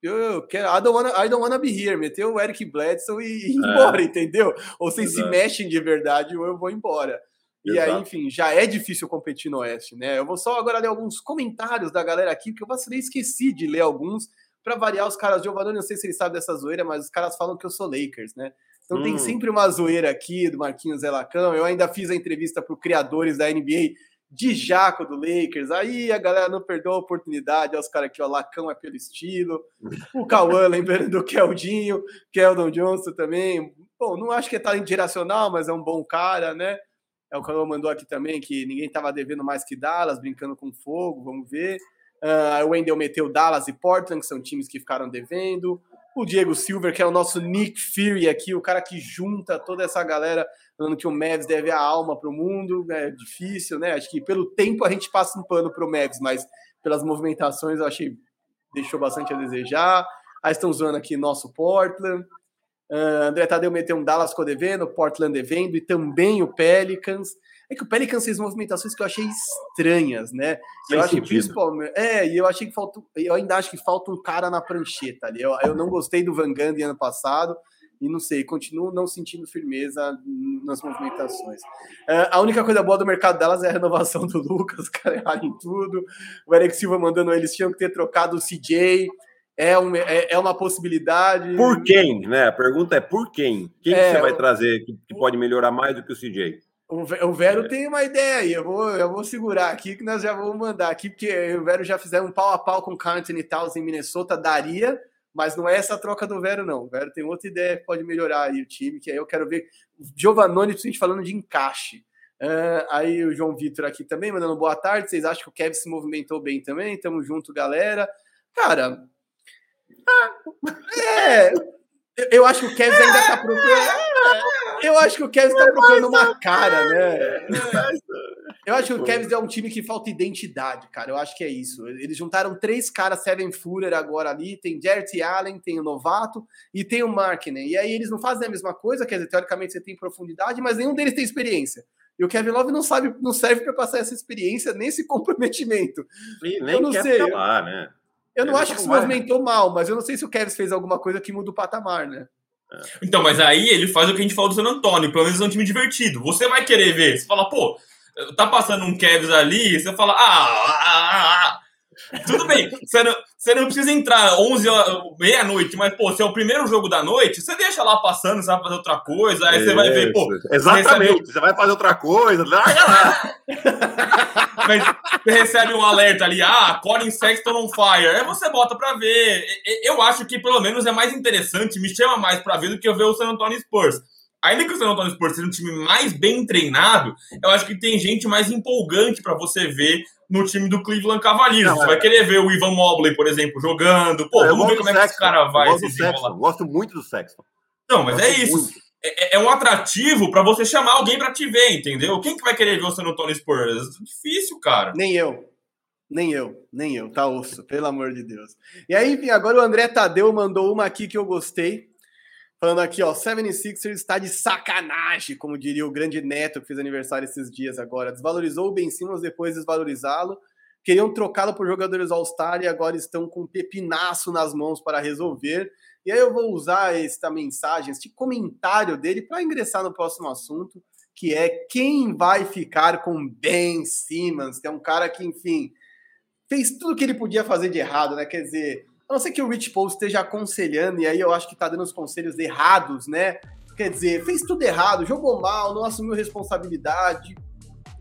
A: eu, eu quero, I don't, wanna, I don't wanna be here, meter o Eric Bledsoe e ir é. embora, entendeu? Ou vocês Exato. se mexem de verdade ou eu vou embora. E Exato. aí, enfim, já é difícil competir no Oeste, né? Eu vou só agora ler alguns comentários da galera aqui, porque eu vacilei, esqueci de ler alguns. Para variar, os caras, Giovanni, não sei se ele sabe dessa zoeira, mas os caras falam que eu sou Lakers, né? Então hum. tem sempre uma zoeira aqui do Marquinhos Zelacão. Eu ainda fiz a entrevista para os criadores da NBA de Jaco do Lakers. Aí a galera não perdoa a oportunidade. Olha os caras aqui, ó, Lacão é pelo estilo. O Cauã lembrando do Keldinho, Keldon Johnson também. Bom, não acho que é talento geracional, mas é um bom cara, né? É o Cauã mandou aqui também que ninguém estava devendo mais que Dallas, brincando com fogo, vamos ver. Uh, o Wendell meteu Dallas e Portland, que são times que ficaram devendo o Diego Silver, que é o nosso Nick Fury aqui, o cara que junta toda essa galera, falando que o Mavs deve a alma para o mundo, é difícil, né? Acho que pelo tempo a gente passa um pano para o Mavs, mas pelas movimentações eu achei deixou bastante a desejar. Aí estão zoando aqui nosso Portland. Uh, André Tadeu meteu um Dallas devendo, Portland devendo e também o Pelicans. É que o Pelicans fez movimentações que eu achei estranhas, né? Sem eu acho que principalmente. É, e eu achei que falta. Eu ainda acho que falta um cara na prancheta ali. Eu, eu não gostei do Van Gundy ano passado. E não sei, continuo não sentindo firmeza nas movimentações. Uh, a única coisa boa do mercado delas é a renovação do Lucas, cara, errado em tudo. O Eric Silva mandando eles tinham que ter trocado o CJ é, um, é, é, uma possibilidade.
B: Por quem, né? A pergunta é por quem? Quem é, você vai trazer que, que, pode melhorar mais do que o CJ?
A: O Vero é. tem uma ideia aí, eu vou, eu vou segurar aqui que nós já vamos mandar aqui, porque o Vero já fizeram um pau a pau com o Carlton Towns em Minnesota, daria, mas não é essa troca do Vero, não. O Vero tem outra ideia que pode melhorar aí o time, que aí eu quero ver. Giovanoni, principalmente falando de encaixe. Uh, aí o João Vitor aqui também, mandando boa tarde. Vocês acham que o Kevin se movimentou bem também? Tamo junto, galera. Cara, é, eu acho que o Kevin ainda tá procurando. Eu acho que o Kevin tá procurando uma cara, né? Eu acho que o Kevin é um time que falta identidade, cara. Eu acho que é isso. Eles juntaram três caras, Seven Fuller agora ali. Tem Jarrett Allen, tem o Novato e tem o Markkinen. E aí eles não fazem a mesma coisa, quer dizer, teoricamente você tem profundidade, mas nenhum deles tem experiência. E o Kevin Love não sabe, não serve para passar essa experiência nesse comprometimento.
B: E nem eu não quer sei. Falar, né?
A: Eu não acho que se movimentou mal, mas eu não sei se o Kevin fez alguma coisa que muda o patamar, né?
C: Então, mas aí ele faz o que a gente falou do San Antônio, pelo menos é um time divertido. Você vai querer ver, você fala, pô, tá passando um Kevs ali, você fala, ah, ah, ah, ah. Tudo bem, você não, você não precisa entrar 11 meia-noite, mas, pô, se é o primeiro jogo da noite, você deixa lá passando, você vai fazer outra coisa, aí Isso. você vai ver, pô.
B: Exatamente, você, você vai fazer outra coisa, larga lá.
C: mas você recebe um alerta ali, ah, Colin Sexton on fire, aí você bota pra ver. Eu acho que pelo menos é mais interessante, me chama mais pra ver do que eu ver o San Antonio Spurs. Ainda que o San Antonio Spurs seja um time mais bem treinado, eu acho que tem gente mais empolgante para você ver no time do Cleveland Cavaliers. Você é... vai querer ver o Ivan Mobley, por exemplo, jogando. Pô, vamos ver como é que esse cara vai se
B: desenrolar. Gosto muito do Sexton.
C: Não, mas é isso. É, é, um atrativo para você chamar alguém para te ver, entendeu? Quem que vai querer ver o San Antonio Spurs? Difícil, cara.
A: Nem eu. Nem eu, nem eu, tá osso, pelo amor de Deus. E aí, enfim, agora o André Tadeu mandou uma aqui que eu gostei. Falando aqui, ó, 76ers está de sacanagem, como diria o grande neto que fez aniversário esses dias agora. Desvalorizou o Ben Simmons depois de desvalorizá-lo. Queriam trocá-lo por jogadores All-Star e agora estão com um pepinaço nas mãos para resolver. E aí eu vou usar esta mensagem, este comentário dele para ingressar no próximo assunto, que é quem vai ficar com Ben Simmons, que é um cara que, enfim, fez tudo que ele podia fazer de errado, né? Quer dizer, a não ser que o Rich Paul esteja aconselhando, e aí eu acho que tá dando os conselhos errados, né? Quer dizer, fez tudo errado, jogou mal, não assumiu responsabilidade,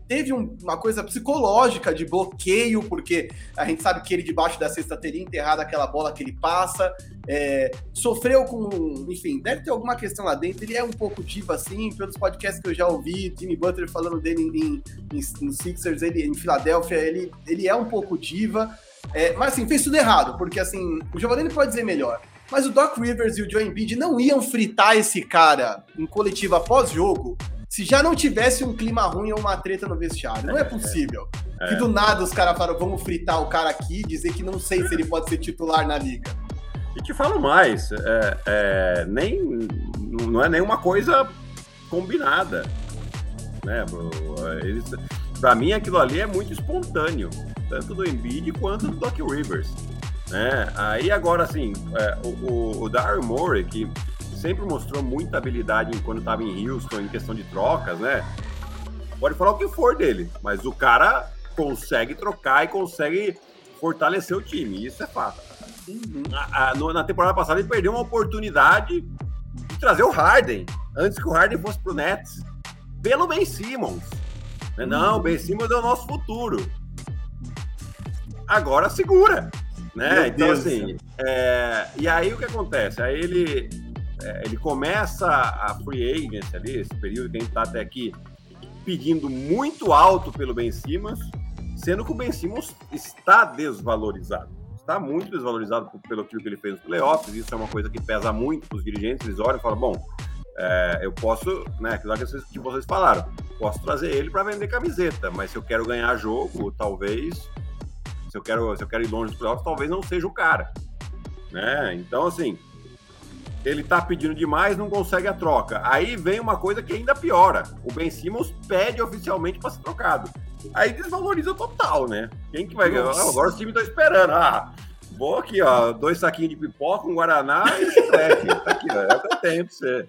A: teve um, uma coisa psicológica de bloqueio, porque a gente sabe que ele debaixo da cesta teria enterrado aquela bola que ele passa, é, sofreu com, enfim, deve ter alguma questão lá dentro. Ele é um pouco diva, assim, pelos podcasts que eu já ouvi, Jimmy Butler falando dele em, em, em, Sixers, ele, em Filadélfia, ele, ele é um pouco diva. É, mas assim, fez tudo errado, porque assim, o Giovanni pode dizer melhor. Mas o Doc Rivers e o Joe Embiid não iam fritar esse cara em coletiva pós-jogo se já não tivesse um clima ruim ou uma treta no vestiário. Não é, é possível. É. Que do nada os caras falaram, vamos fritar o cara aqui dizer que não sei se ele pode ser titular na liga.
B: E te falo mais, é, é, nem, não é nenhuma coisa combinada. Né, pra mim, aquilo ali é muito espontâneo, tanto do Embiid quanto do Doc Rivers. Né? Aí agora, assim, é, o, o, Daryl Morey, que sempre mostrou muita habilidade quando estava em Houston, em questão de trocas, né? Pode falar o que for dele, mas o cara consegue trocar e consegue fortalecer o time, isso é fato. Uhum. Na temporada passada ele perdeu uma oportunidade de trazer o Harden, antes que o Harden fosse pro Nets, pelo Ben Simmons. Uhum. Não, o Ben Simmons é o nosso futuro. Agora segura. Né? Meu então, Deus assim, é... e aí o que acontece? Aí ele, é, ele começa a free agency ali, esse período que a gente está até aqui, pedindo muito alto pelo Ben Simmons, sendo que o Ben Simmons está desvalorizado. Está muito desvalorizado pelo que ele fez nos playoffs, isso é uma coisa que pesa muito para os dirigentes, eles olham e falam, bom, é, eu posso, né, aquilo que vocês, que vocês falaram, posso trazer ele para vender camiseta, mas se eu quero ganhar jogo, talvez se eu quero, se eu quero ir longe dos playoffs, talvez não seja o cara. Né? Então, assim, ele tá pedindo demais, não consegue a troca. Aí vem uma coisa que ainda piora. O Ben Simmons pede oficialmente para ser trocado. Aí desvaloriza total, né? Quem que vai ganhar? Agora os times estão esperando. Ah, vou aqui, ó, dois saquinhos de pipoca, um guaraná e chiclete. tá aqui, ó, é eu tenho pra você.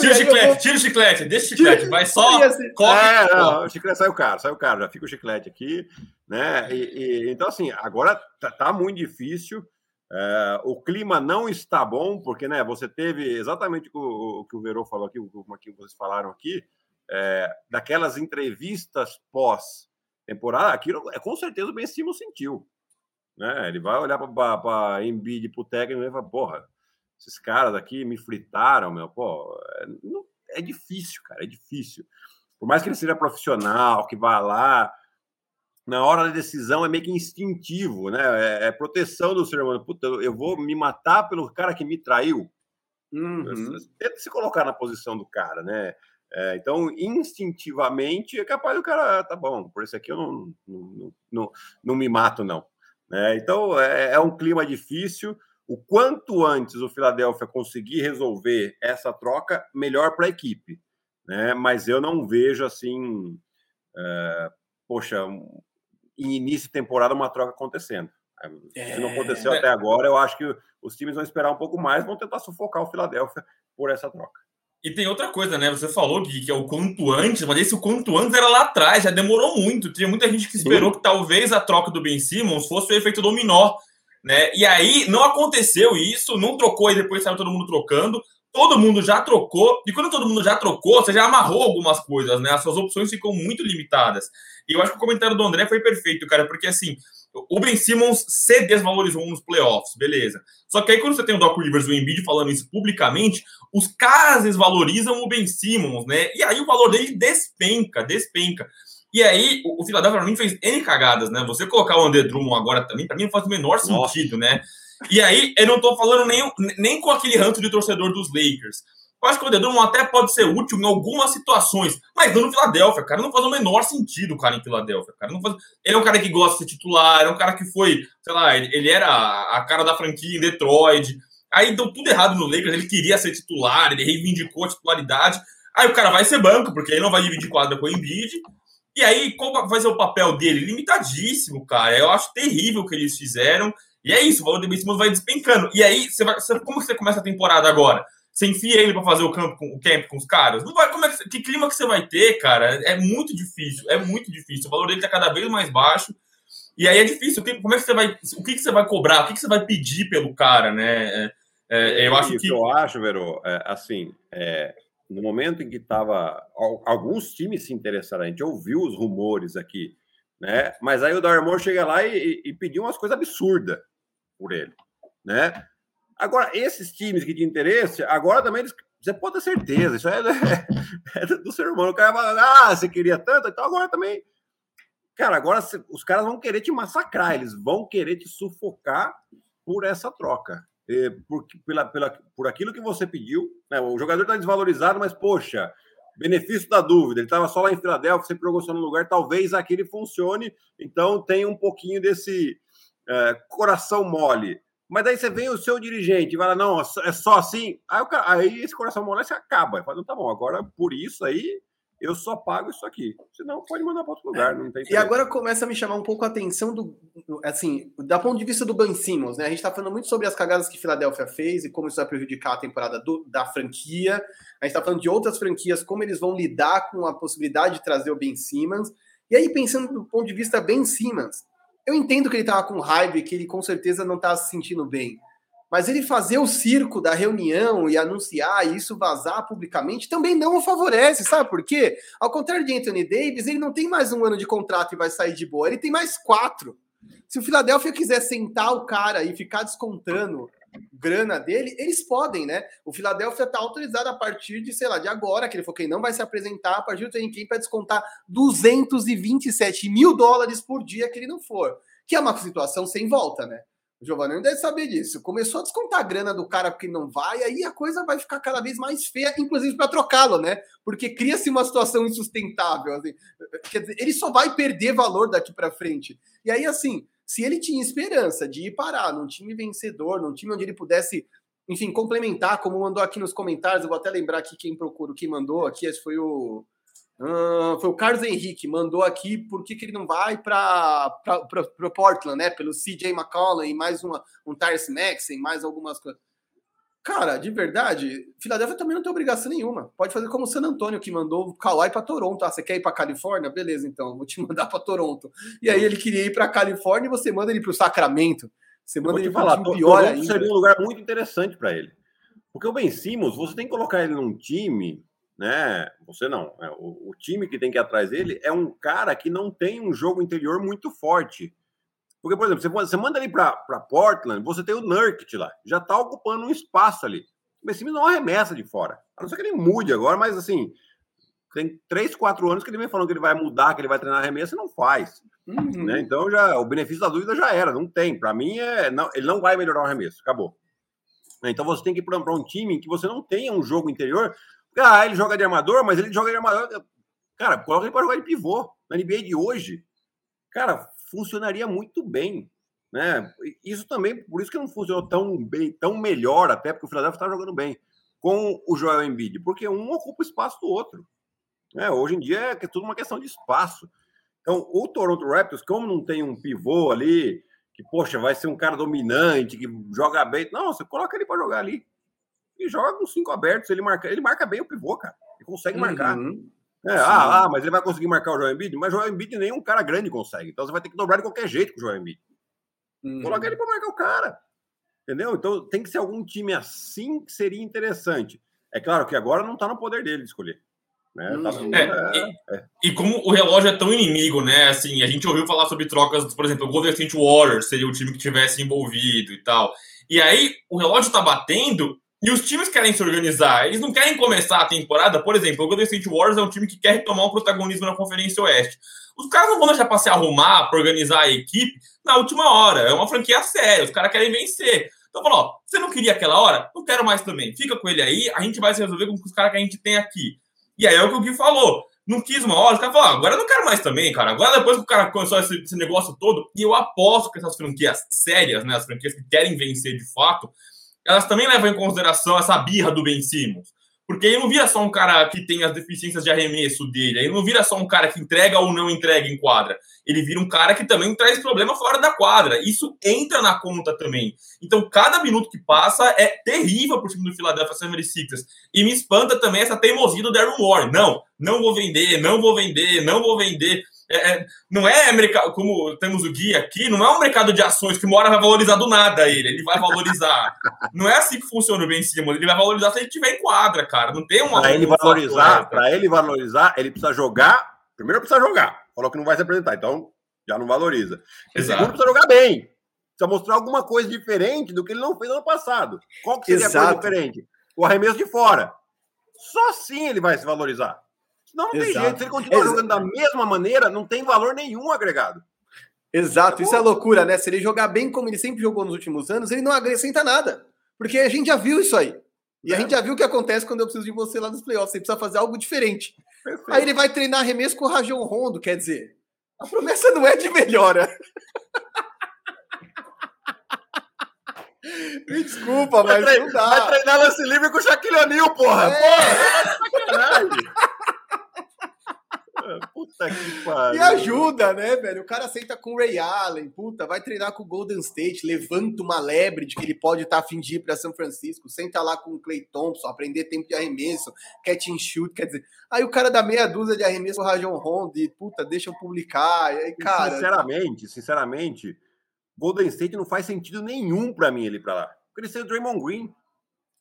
C: Tira o chiclete, vou... tira o chiclete, deixa o chiclete, vai só. Assim,
B: é, não, o chiclete saiu caro, saiu caro, já fica o chiclete aqui, né? E, e então, assim, agora tá, tá muito difícil. É, o clima não está bom, porque né, você teve exatamente o, o que o Verô falou aqui, o que vocês falaram aqui, é, daquelas entrevistas pós-temporada, aquilo é com certeza o Ben Simmons sentiu. Né? Ele vai olhar para Embiid, para o técnico e vai falar, porra, esses caras aqui me fritaram, meu, pô, é, não, é difícil, cara, é difícil. Por mais que ele seja profissional, que vá lá, na hora da decisão é meio que instintivo, né? É, é proteção do ser humano. Puta, eu vou me matar pelo cara que me traiu. Uhum. Tenta se colocar na posição do cara, né? É, então, instintivamente, é capaz do cara, ah, tá bom, por isso aqui eu não, não, não, não me mato, não. É, então, é, é um clima difícil o quanto antes o Philadelphia conseguir resolver essa troca, melhor para a equipe. Né? Mas eu não vejo assim, é, poxa, em início de temporada uma troca acontecendo. Se não aconteceu é... até agora, eu acho que os times vão esperar um pouco mais, vão tentar sufocar o Philadelphia por essa troca.
C: E tem outra coisa, né? Você falou, Gui, que é o quanto antes, mas esse o quanto antes era lá atrás, já demorou muito. Tinha muita gente que esperou Sim. que talvez a troca do Ben Simmons fosse o efeito dominó né? E aí não aconteceu isso, não trocou e depois saiu todo mundo trocando. Todo mundo já trocou, e quando todo mundo já trocou, você já amarrou algumas coisas, né? As suas opções ficam muito limitadas. E eu acho que o comentário do André foi perfeito, cara, porque assim, o Ben Simmons se desvalorizou nos playoffs, beleza. Só que aí quando você tem o Doc Rivers e o Embiid falando isso publicamente, os caras desvalorizam o Ben Simmons, né? E aí o valor dele despenca, despenca. E aí, o, o Philadelphia, pra mim, fez N cagadas, né? Você colocar o André Drummond agora também, pra mim, não faz o menor Nossa. sentido, né? E aí, eu não tô falando nem, nem com aquele ranço de torcedor dos Lakers. Eu acho que o André Drummond até pode ser útil em algumas situações, mas não no Philadelphia, cara. Não faz o menor sentido o cara em Philadelphia, cara. Não faz... Ele é um cara que gosta de ser titular, é um cara que foi, sei lá, ele, ele era a cara da franquia em Detroit. Aí deu tudo errado no Lakers, ele queria ser titular, ele reivindicou a titularidade. Aí o cara vai ser banco, porque ele não vai dividir quadra com o Embiid. E aí, qual vai ser o papel dele? Limitadíssimo, cara. Eu acho terrível o que eles fizeram. E é isso, o valor do Ben Simmons vai despencando. E aí, você vai, você, como que você começa a temporada agora? Você enfia ele para fazer o campo com o camp com os caras? Não vai, como é que, que clima que você vai ter, cara? É muito difícil, é muito difícil. O valor dele tá cada vez mais baixo. E aí é difícil. Como é que você vai. O que, que você vai cobrar? O que, que você vai pedir pelo cara, né? É, é, eu acho que.
B: Eu acho, Vero, é, assim, é, no momento em que estava. Alguns times se interessaram, a gente ouviu os rumores aqui, né? Mas aí o Darmor chega lá e, e, e pediu umas coisas absurdas por ele, né? Agora, esses times que tinham interesse, agora também eles, você pode ter certeza, isso é, é, é do ser humano. O cara fala, ah, você queria tanto, então agora também. Cara, agora os caras vão querer te massacrar, eles vão querer te sufocar por essa troca. Por, pela, pela, por aquilo que você pediu. Né? O jogador está desvalorizado, mas, poxa, benefício da dúvida. Ele estava só lá em Filadélfia, você jogou no lugar, talvez aquele funcione. Então tem um pouquinho desse é, coração mole. Mas daí você vem o seu dirigente e fala, não, é só assim. Aí, aí esse coração mole se acaba. Fala, tá bom, agora por isso aí eu só pago isso aqui. Senão pode mandar para outro lugar, não tem
A: E agora começa a me chamar um pouco a atenção do, assim, da ponto de vista do Ben Simmons, né? A gente está falando muito sobre as cagadas que Filadélfia fez e como isso vai prejudicar a temporada do, da franquia. A gente está falando de outras franquias, como eles vão lidar com a possibilidade de trazer o Ben Simmons. E aí, pensando do ponto de vista Ben Simmons, eu entendo que ele estava com raiva e que ele com certeza não estava se sentindo bem. Mas ele fazer o circo da reunião e anunciar e isso vazar publicamente também não o favorece, sabe por quê? Ao contrário de Anthony Davis, ele não tem mais um ano de contrato e vai sair de boa, ele tem mais quatro. Se o Philadelphia quiser sentar o cara e ficar descontando grana dele, eles podem, né? O Philadelphia está autorizado a partir de, sei lá, de agora, que ele falou que não vai se apresentar a partir do training para descontar 227 mil dólares por dia que ele não for. Que é uma situação sem volta, né? O Giovanni deve saber disso. Começou a descontar a grana do cara porque não vai, aí a coisa vai ficar cada vez mais feia, inclusive para trocá-lo, né? Porque cria-se uma situação insustentável. Assim. Quer dizer, ele só vai perder valor daqui para frente. E aí, assim, se ele tinha esperança de ir parar num time vencedor, num time onde ele pudesse, enfim, complementar, como mandou aqui nos comentários, eu vou até lembrar aqui quem procura, quem mandou aqui, esse foi o Uh, foi o Carlos Henrique, mandou aqui por que, que ele não vai para o Portland, né? Pelo CJ McCollum e mais uma, um Tyrese Maxey, mais algumas coisas. Cara, de verdade, Filadélfia também não tem obrigação nenhuma. Pode fazer como o San Antonio, que mandou o Kawhi para Toronto. Ah, você quer ir para Califórnia? Beleza, então, vou te mandar para Toronto. E aí ele queria ir para Califórnia e você manda ele para o Sacramento. Você manda ele para um pior Toronto ainda.
B: seria um lugar muito interessante para ele. Porque o Ben Simmons, você tem que colocar ele num time né? Você não. É, o, o, time que tem que ir atrás dele é um cara que não tem um jogo interior muito forte. Porque, por exemplo, você, você manda ele para Portland, você tem o Nurkic lá, já está ocupando um espaço ali. Mas time não arremessa de fora. A não ser que ele mude agora, mas assim, tem três, quatro anos que ele vem falando que ele vai mudar, que ele vai treinar arremesso e não faz. Uhum. Né? Então já o benefício da dúvida já era, não tem. Para mim é não, ele não vai melhorar o arremesso, acabou. Então você tem que ir para um time que você não tenha um jogo interior, ah, ele joga de armador, mas ele joga de armador. Cara, coloca ele para jogar de pivô. Na NBA de hoje, cara, funcionaria muito bem. Né? Isso também, por isso que não funcionou tão bem, tão melhor, até porque o Philadelphia está jogando bem com o Joel Embiid, porque um ocupa o espaço do outro. Né? Hoje em dia é tudo uma questão de espaço. Então, o Toronto Raptors, como não tem um pivô ali, que, poxa, vai ser um cara dominante, que joga bem. Não, você coloca ele para jogar ali e joga com cinco abertos. Ele marca, ele marca bem o pivô, cara. Ele consegue uhum. marcar. É, ah, ah, mas ele vai conseguir marcar o Joel Embiid? Mas o Joel Embiid nenhum cara grande consegue. Então você vai ter que dobrar de qualquer jeito com o Joel Embiid. Uhum. Coloca ele para marcar o cara. Entendeu? Então tem que ser algum time assim que seria interessante. É claro que agora não está no poder dele de escolher. Né? Tá
C: uhum. é, é, é. E, e, como o relógio é tão inimigo, né? Assim, a gente ouviu falar sobre trocas, por exemplo, o Golden State Warriors seria o time que tivesse envolvido e tal. E aí o relógio está batendo e os times querem se organizar, eles não querem começar a temporada, por exemplo, o Golden State Warriors é um time que quer retomar o protagonismo na Conferência Oeste. Os caras não vão deixar para se arrumar, para organizar a equipe na última hora. É uma franquia séria, os caras querem vencer. Então falou, ó, você não queria aquela hora? Não quero mais também. Fica com ele aí, a gente vai se resolver com os caras que a gente tem aqui. E aí é o que o Gui falou. Não quis uma hora, os caras falaram, agora eu não quero mais também, cara. Agora depois que o cara começou esse, esse negócio todo, e eu aposto que essas franquias sérias, né, as franquias que querem vencer de fato, elas também levam em consideração essa birra do Ben Simmons. Porque ele não vira só um cara que tem as deficiências de arremesso dele, ele não vira só um cara que entrega ou não entrega em quadra. Ele vira um cara que também traz problema fora da quadra. Isso entra na conta também. Então, cada minuto que passa é terrível para o time do Philadelphia 76ers. E me espanta também essa teimosia do Darren Moore. Não, não vou vender, não vou vender, não vou vender. É, é, não é mercado, como temos o guia aqui, não é um mercado de ações que uma hora vai valorizar do nada ele, ele vai valorizar. não é assim que funciona o Ben Simmons, ele vai valorizar se ele tiver em quadra, cara. Não tem uma.
B: Para ele valorizar, para ele valorizar, ele precisa jogar. Primeiro precisa jogar. Falou que não vai se apresentar, então já não valoriza. E segundo precisa jogar bem. Precisa mostrar alguma coisa diferente do que ele não fez ano passado. Qual que seria Exato. a coisa diferente? O arremesso de fora. Só assim ele vai se valorizar. Não, não tem jeito. Se ele continuar Exato. jogando da mesma maneira, não tem valor nenhum agregado.
A: Exato, isso é loucura, né? Se ele jogar bem como ele sempre jogou nos últimos anos, ele não acrescenta nada. Porque a gente já viu isso aí. E é. a gente já viu o que acontece quando eu preciso de você lá nos playoffs. Você precisa fazer algo diferente. Perfeito. Aí ele vai treinar arremesso com o Rajon Rondo, quer dizer, a promessa não é de melhora. Me desculpa, mas não dá.
B: Vai treinar lance livre com o Shaquille O'Neal, porra. É. Porra, é sacanagem.
A: Puta que pariu. E ajuda, né, velho? O cara aceita com o Ray Allen, puta, vai treinar com o Golden State, levanta uma lebre de que ele pode estar tá afim de ir para São Francisco, senta lá com o Clay Thompson, aprender tempo de arremesso, catch and shoot, quer dizer. Aí o cara dá meia dúzia de arremesso o Rajon Rondo e, puta, deixa eu publicar. E aí, cara.
B: Sinceramente, sinceramente, Golden State não faz sentido nenhum para mim ele para lá. Porque ele o Draymond Green.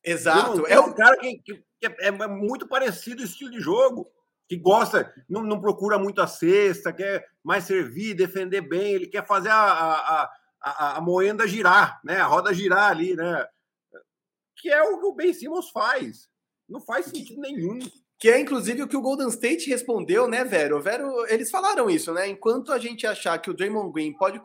A: Exato.
B: É um cara que, que, que é, é muito parecido o estilo de jogo que gosta, não, não, procura muito a cesta, quer mais servir, defender bem, ele quer fazer a, a, a, a, moenda girar, né? A roda girar ali, né? Que é o que o Ben Simmons faz. Não faz sentido nenhum.
A: Que é inclusive o que o Golden State respondeu, né, Vero? Vero, eles falaram isso, né? Enquanto a gente achar que o Draymond Green pode,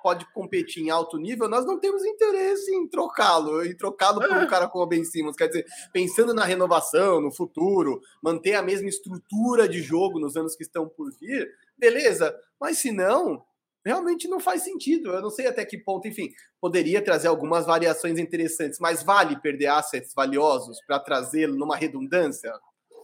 A: pode competir em alto nível, nós não temos interesse em trocá-lo, em trocá-lo por um é. cara como o Ben Simmons. Quer dizer, pensando na renovação, no futuro, manter a mesma estrutura de jogo nos anos que estão por vir, beleza. Mas se não, realmente não faz sentido. Eu não sei até que ponto, enfim, poderia trazer algumas variações interessantes, mas vale perder assets valiosos para trazê-lo numa redundância?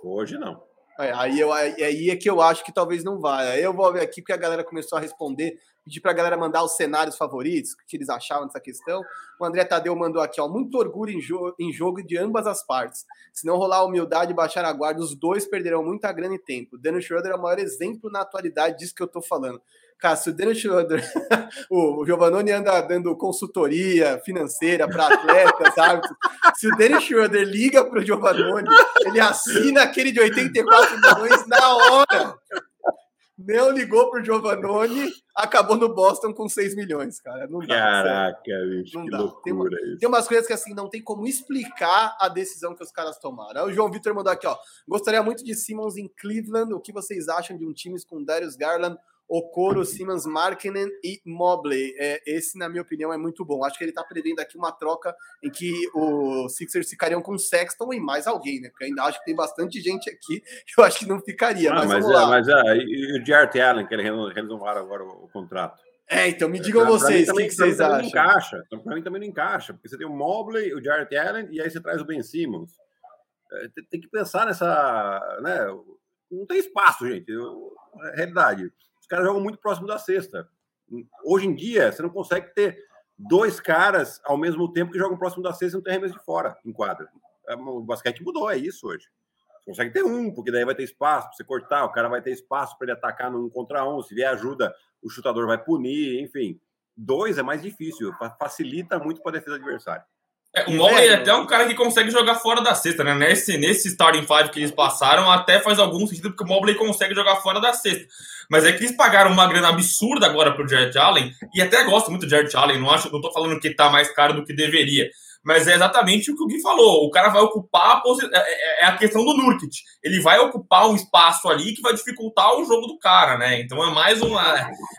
B: Hoje não.
A: É, aí, eu, aí é que eu acho que talvez não vá. Aí eu vou ver aqui porque a galera começou a responder, pedir para a galera mandar os cenários favoritos, o que eles achavam dessa questão. O André Tadeu mandou aqui, ó, muito orgulho em, jo em jogo de ambas as partes. Se não rolar humildade e baixar a guarda, os dois perderão muita grana e tempo. Daniel Schroeder é o maior exemplo na atualidade disso que eu tô falando. Cara, se o Dennis Schroeder, o Giovannone anda dando consultoria financeira para atletas, árbitros. Se o Dennis Schroeder liga para o Giovannone, ele assina aquele de 84 milhões na hora. Não ligou para o Giovannone, acabou no Boston com 6 milhões, cara. Não dá.
B: Caraca, bicho, não que dá. loucura
A: tem, uma, tem umas coisas que assim não tem como explicar a decisão que os caras tomaram. O João Vitor mandou aqui, ó. Gostaria muito de Simmons em Cleveland. O que vocês acham de um time com Darius Garland? Okoro, Simmons, Markkinen e Mobley. É, esse, na minha opinião, é muito bom. Acho que ele está prevendo aqui uma troca em que os Sixers ficariam com Sexton e mais alguém, né? Porque ainda acho que tem bastante gente aqui eu acho que não ficaria. Ah, mas,
B: mas,
A: é,
B: mas é, e o Jarrett Allen, que ele renovaram agora o, o contrato.
A: É, então me digam vocês, o que, que vocês acham? Não
B: encaixa. Então, para mim também não encaixa, porque você tem o Mobley, o Jarrett Allen e aí você traz o Ben Simmons. É, tem, tem, que pensar nessa, né? Não tem espaço, gente. É realidade os caras jogam muito próximo da cesta. Hoje em dia, você não consegue ter dois caras ao mesmo tempo que jogam próximo da cesta e não tem arremesso de fora em quadra. É, o basquete mudou, é isso hoje. Você consegue ter um, porque daí vai ter espaço para você cortar, o cara vai ter espaço para ele atacar no contra um. Se vier ajuda, o chutador vai punir, enfim. Dois é mais difícil, facilita muito para a defesa adversária.
C: É, o Mobley é até um cara que consegue jogar fora da cesta, né? Nesse, nesse starting five que eles passaram, até faz algum sentido, porque o Mobley consegue jogar fora da cesta. Mas é que eles pagaram uma grana absurda agora pro Jared Allen, e até gosto muito do Jared Allen, não acho, não tô falando que tá mais caro do que deveria mas é exatamente o que o Gui falou. O cara vai ocupar a posição. É, é, é, a questão do Nurkic. Ele vai ocupar um espaço ali que vai dificultar o jogo do cara, né? Então é mais uma.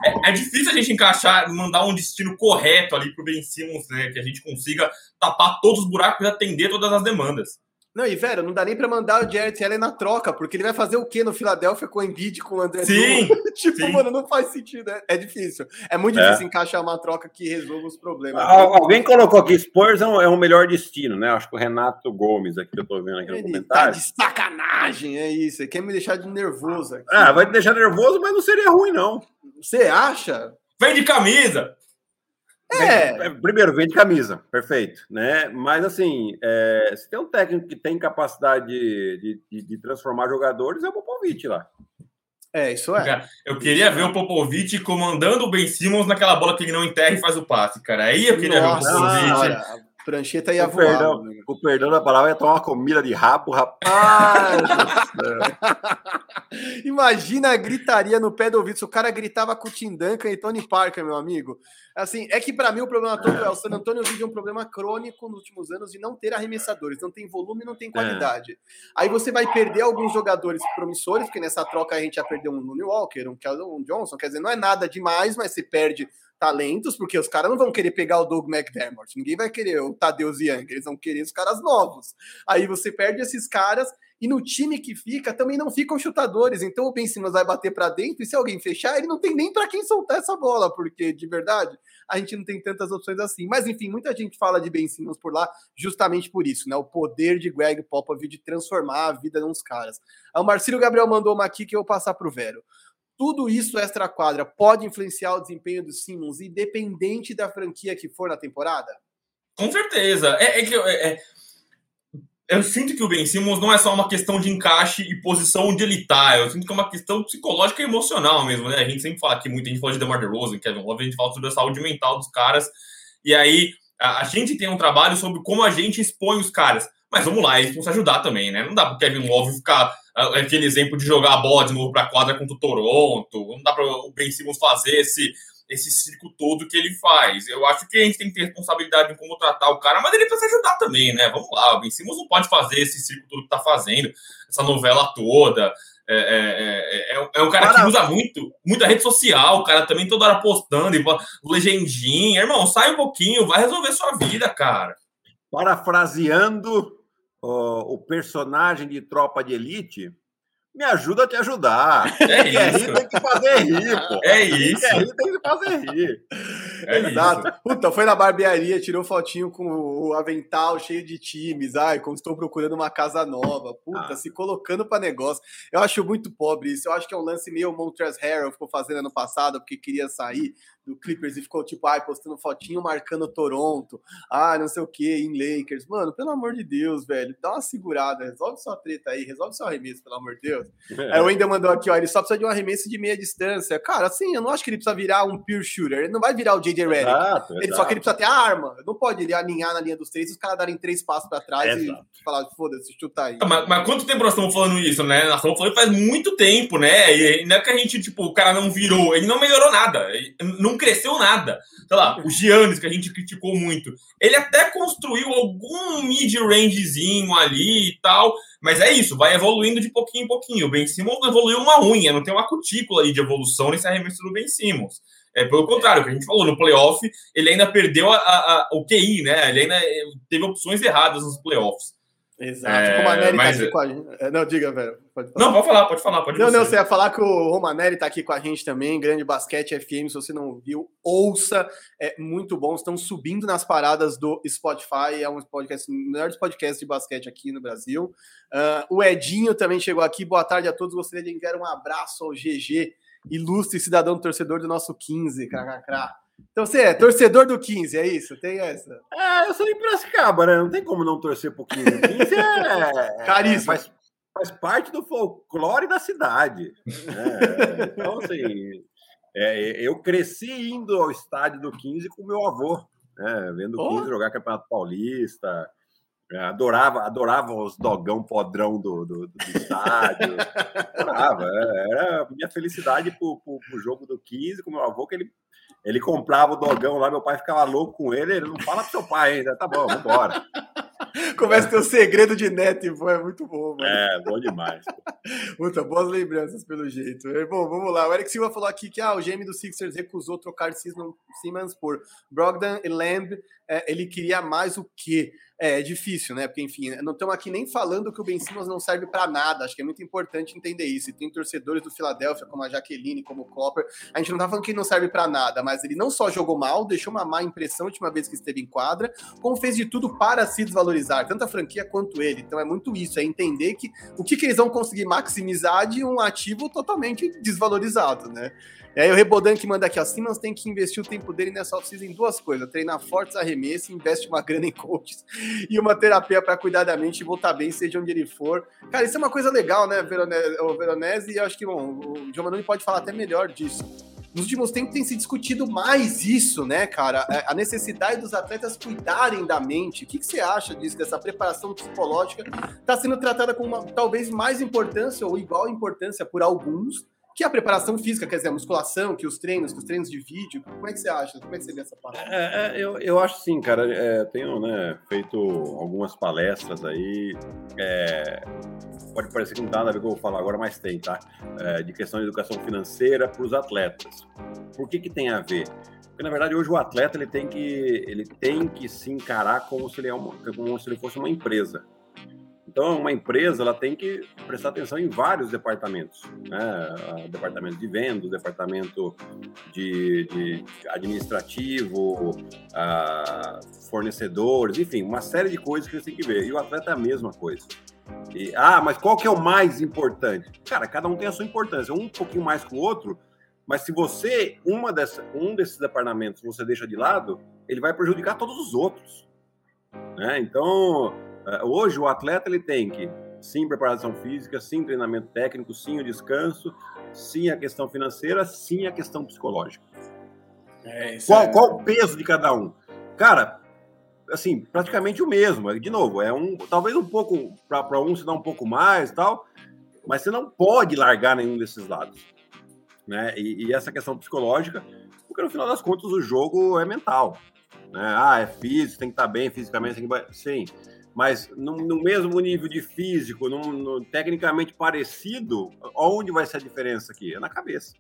C: É, é difícil a gente encaixar, mandar um destino correto ali pro Ben Simmons, né? Que a gente consiga tapar todos os buracos e atender todas as demandas.
A: Não, e velho, não dá nem pra mandar o Jarrett Allen na troca, porque ele vai fazer o quê no Filadélfia com o Embiid, com o André
C: Sim!
A: tipo,
C: sim.
A: mano, não faz sentido. É, é difícil. É muito difícil é. encaixar uma troca que resolva os problemas.
B: alguém colocou aqui, Spurs é um, é um, melhor destino, né? Acho que o Renato Gomes aqui, que eu tô vendo aqui ele no tá comentário.
A: Tá de sacanagem, é isso. Ele quer me deixar de nervoso aqui.
B: Ah, vai te deixar nervoso, mas não seria ruim, não.
A: Você acha?
C: Vem de camisa!
B: É. Primeiro, vende camisa, perfeito, né? Mas assim, é, se tem um técnico que tem capacidade de, de, de transformar jogadores, é o Popovich lá.
A: É, isso é.
C: Eu queria ver o Popovic comandando o Ben Simmons naquela bola que ele não enterra e faz o passe, cara. Aí eu queria Nossa, ver o Popovic.
A: Prancheta ia
B: o voar. Perdão, né? o perdão da palavra ia tomar uma comida de rabo, rapaz.
A: Imagina a gritaria no pé do ouvido. Se o cara gritava com o Tim Duncan e Tony Parker, meu amigo. Assim, é que para mim o problema todo é o San Antonio vive um problema crônico nos últimos anos de não ter arremessadores. Não tem volume, não tem qualidade. É. Aí você vai perder alguns jogadores promissores, porque nessa troca a gente já perdeu um Looney Walker, um Keldon Johnson. Quer dizer, não é nada demais, mas se perde talentos, porque os caras não vão querer pegar o Doug McDermott, ninguém vai querer o Tadeusz Young, eles vão querer os caras novos. Aí você perde esses caras e no time que fica também não ficam chutadores, então o Ben Simmons vai bater para dentro e se alguém fechar, ele não tem nem para quem soltar essa bola, porque de verdade a gente não tem tantas opções assim. Mas enfim, muita gente fala de Ben Simmons por lá justamente por isso, né? O poder de Greg Popovich de transformar a vida de uns caras. O Marcelo Gabriel mandou uma aqui que eu vou passar pro Vero tudo isso extra-quadra pode influenciar o desempenho do Simmons, independente da franquia que for na temporada?
C: Com certeza. É, é que é, é, eu sinto que o Ben Simmons não é só uma questão de encaixe e posição onde ele tá. Eu sinto que é uma questão psicológica e emocional mesmo, né? A gente sempre fala que muita gente fala de DeMar DeRozan, Kevin Love, a gente fala sobre a saúde mental dos caras. E aí a, a gente tem um trabalho sobre como a gente expõe os caras. Mas vamos lá, eles vão se ajudar também, né? Não dá pro Kevin Love ficar aquele exemplo de jogar a bola de novo para a quadra contra o Toronto. Não dá para o Ben Simmons fazer esse, esse circo todo que ele faz. Eu acho que a gente tem que ter responsabilidade em como tratar o cara, mas ele precisa ajudar também, né? Vamos lá, o Ben Simmons não pode fazer esse circo todo que tá fazendo, essa novela toda. É, é, é, é, é um cara Para... que usa muito, muita rede social, o cara também toda hora postando, e legendinha. Irmão, sai um pouquinho, vai resolver sua vida, cara.
B: Parafraseando o, o personagem de tropa de elite, me ajuda a te ajudar.
C: É isso.
B: Rir, tem que fazer rir, pô.
C: É isso.
B: Quer rir, tem que fazer rir.
A: É Exato. Isso. Puta, foi na barbearia, tirou fotinho com o avental cheio de times. Ai, como estou procurando uma casa nova. Puta, ah. se colocando para negócio. Eu acho muito pobre isso. Eu acho que é um lance meio Montrezl Harrell ficou fazendo ano passado porque queria sair do Clippers e ficou tipo, ai, postando fotinho marcando Toronto, ah, não sei o que, em Lakers. Mano, pelo amor de Deus, velho, dá uma segurada, resolve sua treta aí, resolve seu arremesso, pelo amor de Deus. É. Aí o Wendel mandou aqui, ó, ele só precisa de um arremesso de meia distância. Cara, assim, eu não acho que ele precisa virar um pure shooter, ele não vai virar o JJ Redick. Exato, ele exato. só que ele precisa ter a arma. Não pode ele alinhar na linha dos três e os caras darem três passos para trás exato. e falar, foda-se, chuta aí.
C: Mas, mas, quanto tempo nós estamos falando isso, né? Nós estamos falando faz muito tempo, né? E não é que a gente, tipo, o cara não virou, ele não melhorou nada, não cresceu nada sei lá, o Giannis, que a gente criticou muito, ele até construiu algum mid-rangezinho ali e tal, mas é isso, vai evoluindo de pouquinho em pouquinho. O Ben Simmons não evoluiu uma unha, não tem uma cutícula aí de evolução nesse arremesso do Ben Simmons. É, pelo contrário, o que a gente falou, no playoff, ele ainda perdeu a, a, a, o QI, né? Ele ainda eh, teve opções erradas nos playoffs.
A: Exato. É, Como a Nery mas... tá aqui com a gente. É, não, diga, velho.
C: Pode não, pode falar, pode falar. Pode
A: não, você. não, você ia falar que o Romanelli tá aqui com a gente também, Grande Basquete FM, se você não viu, ouça, é muito bom, estão subindo nas paradas do Spotify, é um podcast, melhores podcasts de basquete aqui no Brasil. Uh, o Edinho também chegou aqui, boa tarde a todos, gostaria de enviar um abraço ao GG, ilustre cidadão torcedor do nosso 15, cracracrá. Então você é torcedor do 15, é isso? Tem essa?
B: É, eu sou de Piracicaba, né? Não tem como não torcer pro 15. 15 é.
A: Caríssimo.
B: Faz, faz parte do folclore da cidade. Né? Então, assim. É, eu cresci indo ao estádio do 15 com meu avô, né? vendo o 15 oh. jogar Campeonato Paulista. É, adorava, adorava os dogão podrão do, do, do estádio. adorava. É, era minha felicidade pro, pro, pro jogo do 15 com meu avô, que ele ele comprava o dogão lá, meu pai ficava louco com ele. Ele não fala pro seu pai ainda, tá bom, vambora.
A: Começa a ter o segredo de neto e é muito bom,
B: mano. É, bom demais.
A: Puta, boas lembranças pelo jeito. Bom, vamos lá. O Eric Silva falou aqui que ah, o GM do Sixers recusou trocar Simmons por Brogdon e Lamb. É, ele queria mais o quê? É, é difícil, né? Porque, enfim, não estamos aqui nem falando que o Ben Simmons não serve para nada. Acho que é muito importante entender isso. E tem torcedores do Philadelphia, como a Jaqueline, como o Copper. A gente não tá falando que ele não serve para nada, mas ele não só jogou mal, deixou uma má impressão a última vez que esteve em quadra, como fez de tudo para se desvalorizar, tanto a franquia quanto ele. Então é muito isso, é entender que o que, que eles vão conseguir maximizar de um ativo totalmente desvalorizado, né? E aí o Rebodan que manda aqui, ó, Simmons tem que investir o tempo dele nessa off-season em duas coisas, treinar fortes arremessos, investe uma grana em coaches e uma terapia para cuidar da mente e voltar bem, seja onde ele for. Cara, isso é uma coisa legal, né, Veronese, o Veronese, e eu acho que, bom, o Giovanni pode falar até melhor disso nos últimos tempos tem se discutido mais isso, né, cara? É, a necessidade dos atletas cuidarem da mente. O que, que você acha disso, dessa preparação psicológica? Está sendo tratada com uma, talvez mais importância ou igual importância por alguns, que a preparação física, quer dizer, a musculação, que os treinos, que os treinos de vídeo. Como é que você acha? Como é que você vê essa parte?
B: É, é, eu, eu acho sim, cara. É, tenho né, feito algumas palestras aí. É, pode parecer que não tem nada a ver com o que eu vou falar agora, mas tem, tá? É, de questão de educação financeira para os atletas. Por que, que tem a ver? Porque, na verdade, hoje o atleta ele tem que, ele tem que se encarar como se ele, é uma, como se ele fosse uma empresa. Então, uma empresa ela tem que prestar atenção em vários departamentos, né? departamento de vendas, departamento de, de administrativo, uh, fornecedores, enfim, uma série de coisas que você tem que ver. E o atleta é a mesma coisa. E, ah, mas qual que é o mais importante? Cara, cada um tem a sua importância, um um pouquinho mais que o outro, mas se você, uma dessa, um desses departamentos, você deixa de lado, ele vai prejudicar todos os outros. Né? Então, hoje o atleta ele tem que sim preparação física, sim treinamento técnico, sim o descanso, sim a questão financeira, sim a questão psicológica. É, qual, é... qual o peso de cada um? Cara, assim, praticamente o mesmo. De novo, é um talvez um pouco para um se dá um pouco mais, tal, mas você não pode largar nenhum desses lados, né? E, e, essa questão psicológica, porque no final das contas o jogo é mental, né? Ah, é físico, tem que estar bem fisicamente, tem que... sim mas no, no mesmo nível de físico, no, no, tecnicamente parecido, onde vai ser a diferença aqui? É na cabeça.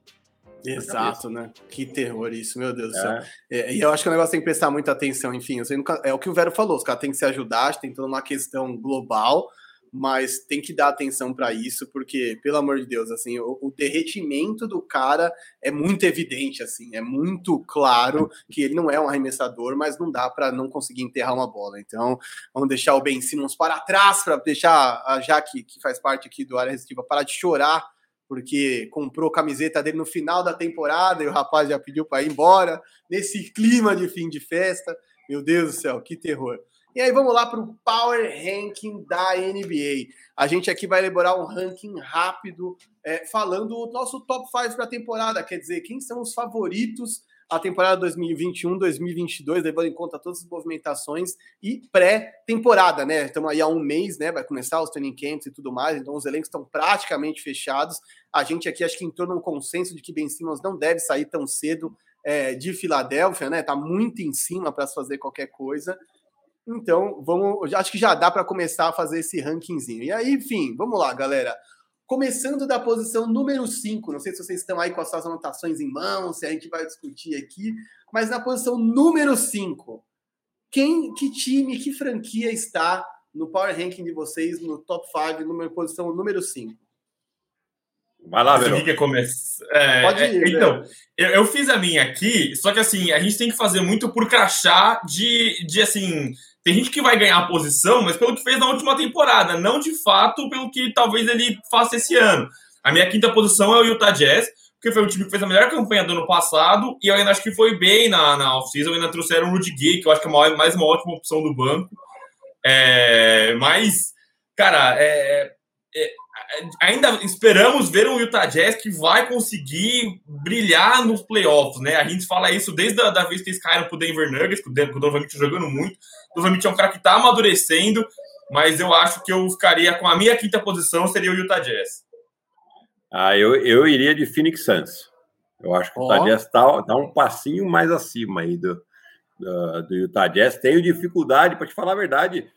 A: Exato, né? Que terror isso, meu Deus é. do céu. É, e eu acho que o negócio tem que prestar muita atenção, enfim, nunca, é o que o Vero falou, os caras têm que se ajudar, tem toda uma questão global, mas tem que dar atenção para isso, porque, pelo amor de Deus, assim, o, o, derretimento do cara é muito evidente, assim, é muito claro que ele não é um arremessador, mas não dá para não conseguir enterrar uma bola. Então, vamos deixar o Ben Simmons para trás, para deixar a Jaque, que faz parte aqui do área restritiva, parar de chorar, porque comprou camiseta dele no final da temporada e o rapaz já pediu para ir embora, nesse clima de fim de festa. Meu Deus do céu, que terror. E aí vamos lá para o Power Ranking da NBA. A gente aqui vai elaborar um ranking rápido, é, falando o nosso top 5 para a temporada, quer dizer, quem são os favoritos a temporada 2021-2022, levando em conta todas as movimentações e pré-temporada, né? Estamos aí há um mês, né? Vai começar os training camps e tudo mais, então os elencos estão praticamente fechados. A gente aqui acho que entrou num consenso de que Ben Simmons não deve sair tão cedo é, de Filadélfia, né? Tá muito em cima para fazer qualquer coisa. Então, vamos, acho que já dá para começar a fazer esse rankingzinho. E aí, enfim, vamos lá, galera. Começando da posição número 5, não sei se vocês estão aí com as suas anotações em mãos, se a gente vai discutir aqui, mas na posição número 5, quem, que time, que franquia está no power ranking de vocês, no top 5, numa posição número 5?
C: Vai lá, Verão. Que começa... É, Pode ir, é, Então, eu, eu, fiz a minha aqui, só que assim, a gente tem que fazer muito por crachá de, de assim, tem gente que vai ganhar a posição, mas pelo que fez na última temporada, não de fato pelo que talvez ele faça esse ano. A minha quinta posição é o Utah Jazz, porque foi o time que fez a melhor campanha do ano passado, e eu ainda acho que foi bem na, na off-season, ainda trouxeram o Rudy Gay, que eu acho que é uma, mais uma ótima opção do banco. É, mas, cara, é, é, ainda esperamos ver um Utah Jazz que vai conseguir brilhar nos playoffs, né? A gente fala isso desde a da vez que eles caíram pro Denver Nuggets, que o Donovan Mitchell jogando muito. O Donovan Mitchell é um cara que tá amadurecendo, mas eu acho que eu ficaria com a minha quinta posição, seria o Utah Jazz.
B: Ah, eu, eu iria de Phoenix Suns. Eu acho que o Utah Jazz tá, tá um passinho mais acima aí do, do, do Utah Jazz. Tenho dificuldade, para te falar a verdade,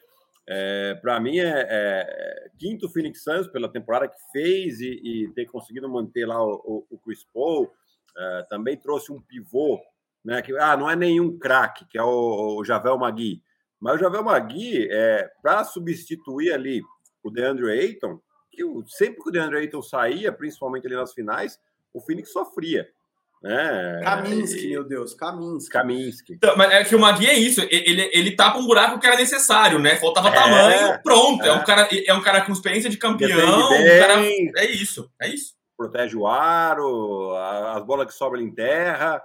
B: é, para mim é, é, é, quinto Phoenix Suns pela temporada que fez e, e ter conseguido manter lá o, o, o Chris Paul. É, também trouxe um pivô, né? Que ah, não é nenhum craque, que é o, o Javel Magui. Mas o Javel Magui, é, para substituir ali o DeAndre Ayton, que sempre que o DeAndre Ayton saía, principalmente ali nas finais, o Phoenix sofria. É,
A: Kaminsky, e... meu Deus, Kaminsky.
B: Kaminsky.
C: Então, mas é que o Magui é isso, ele, ele tapa um buraco que era necessário, né? Faltava é, tamanho, pronto. É. é. um cara, é um cara com experiência de campeão. Um cara, é isso, é isso.
B: protege o aro, as bolas que sobram em terra,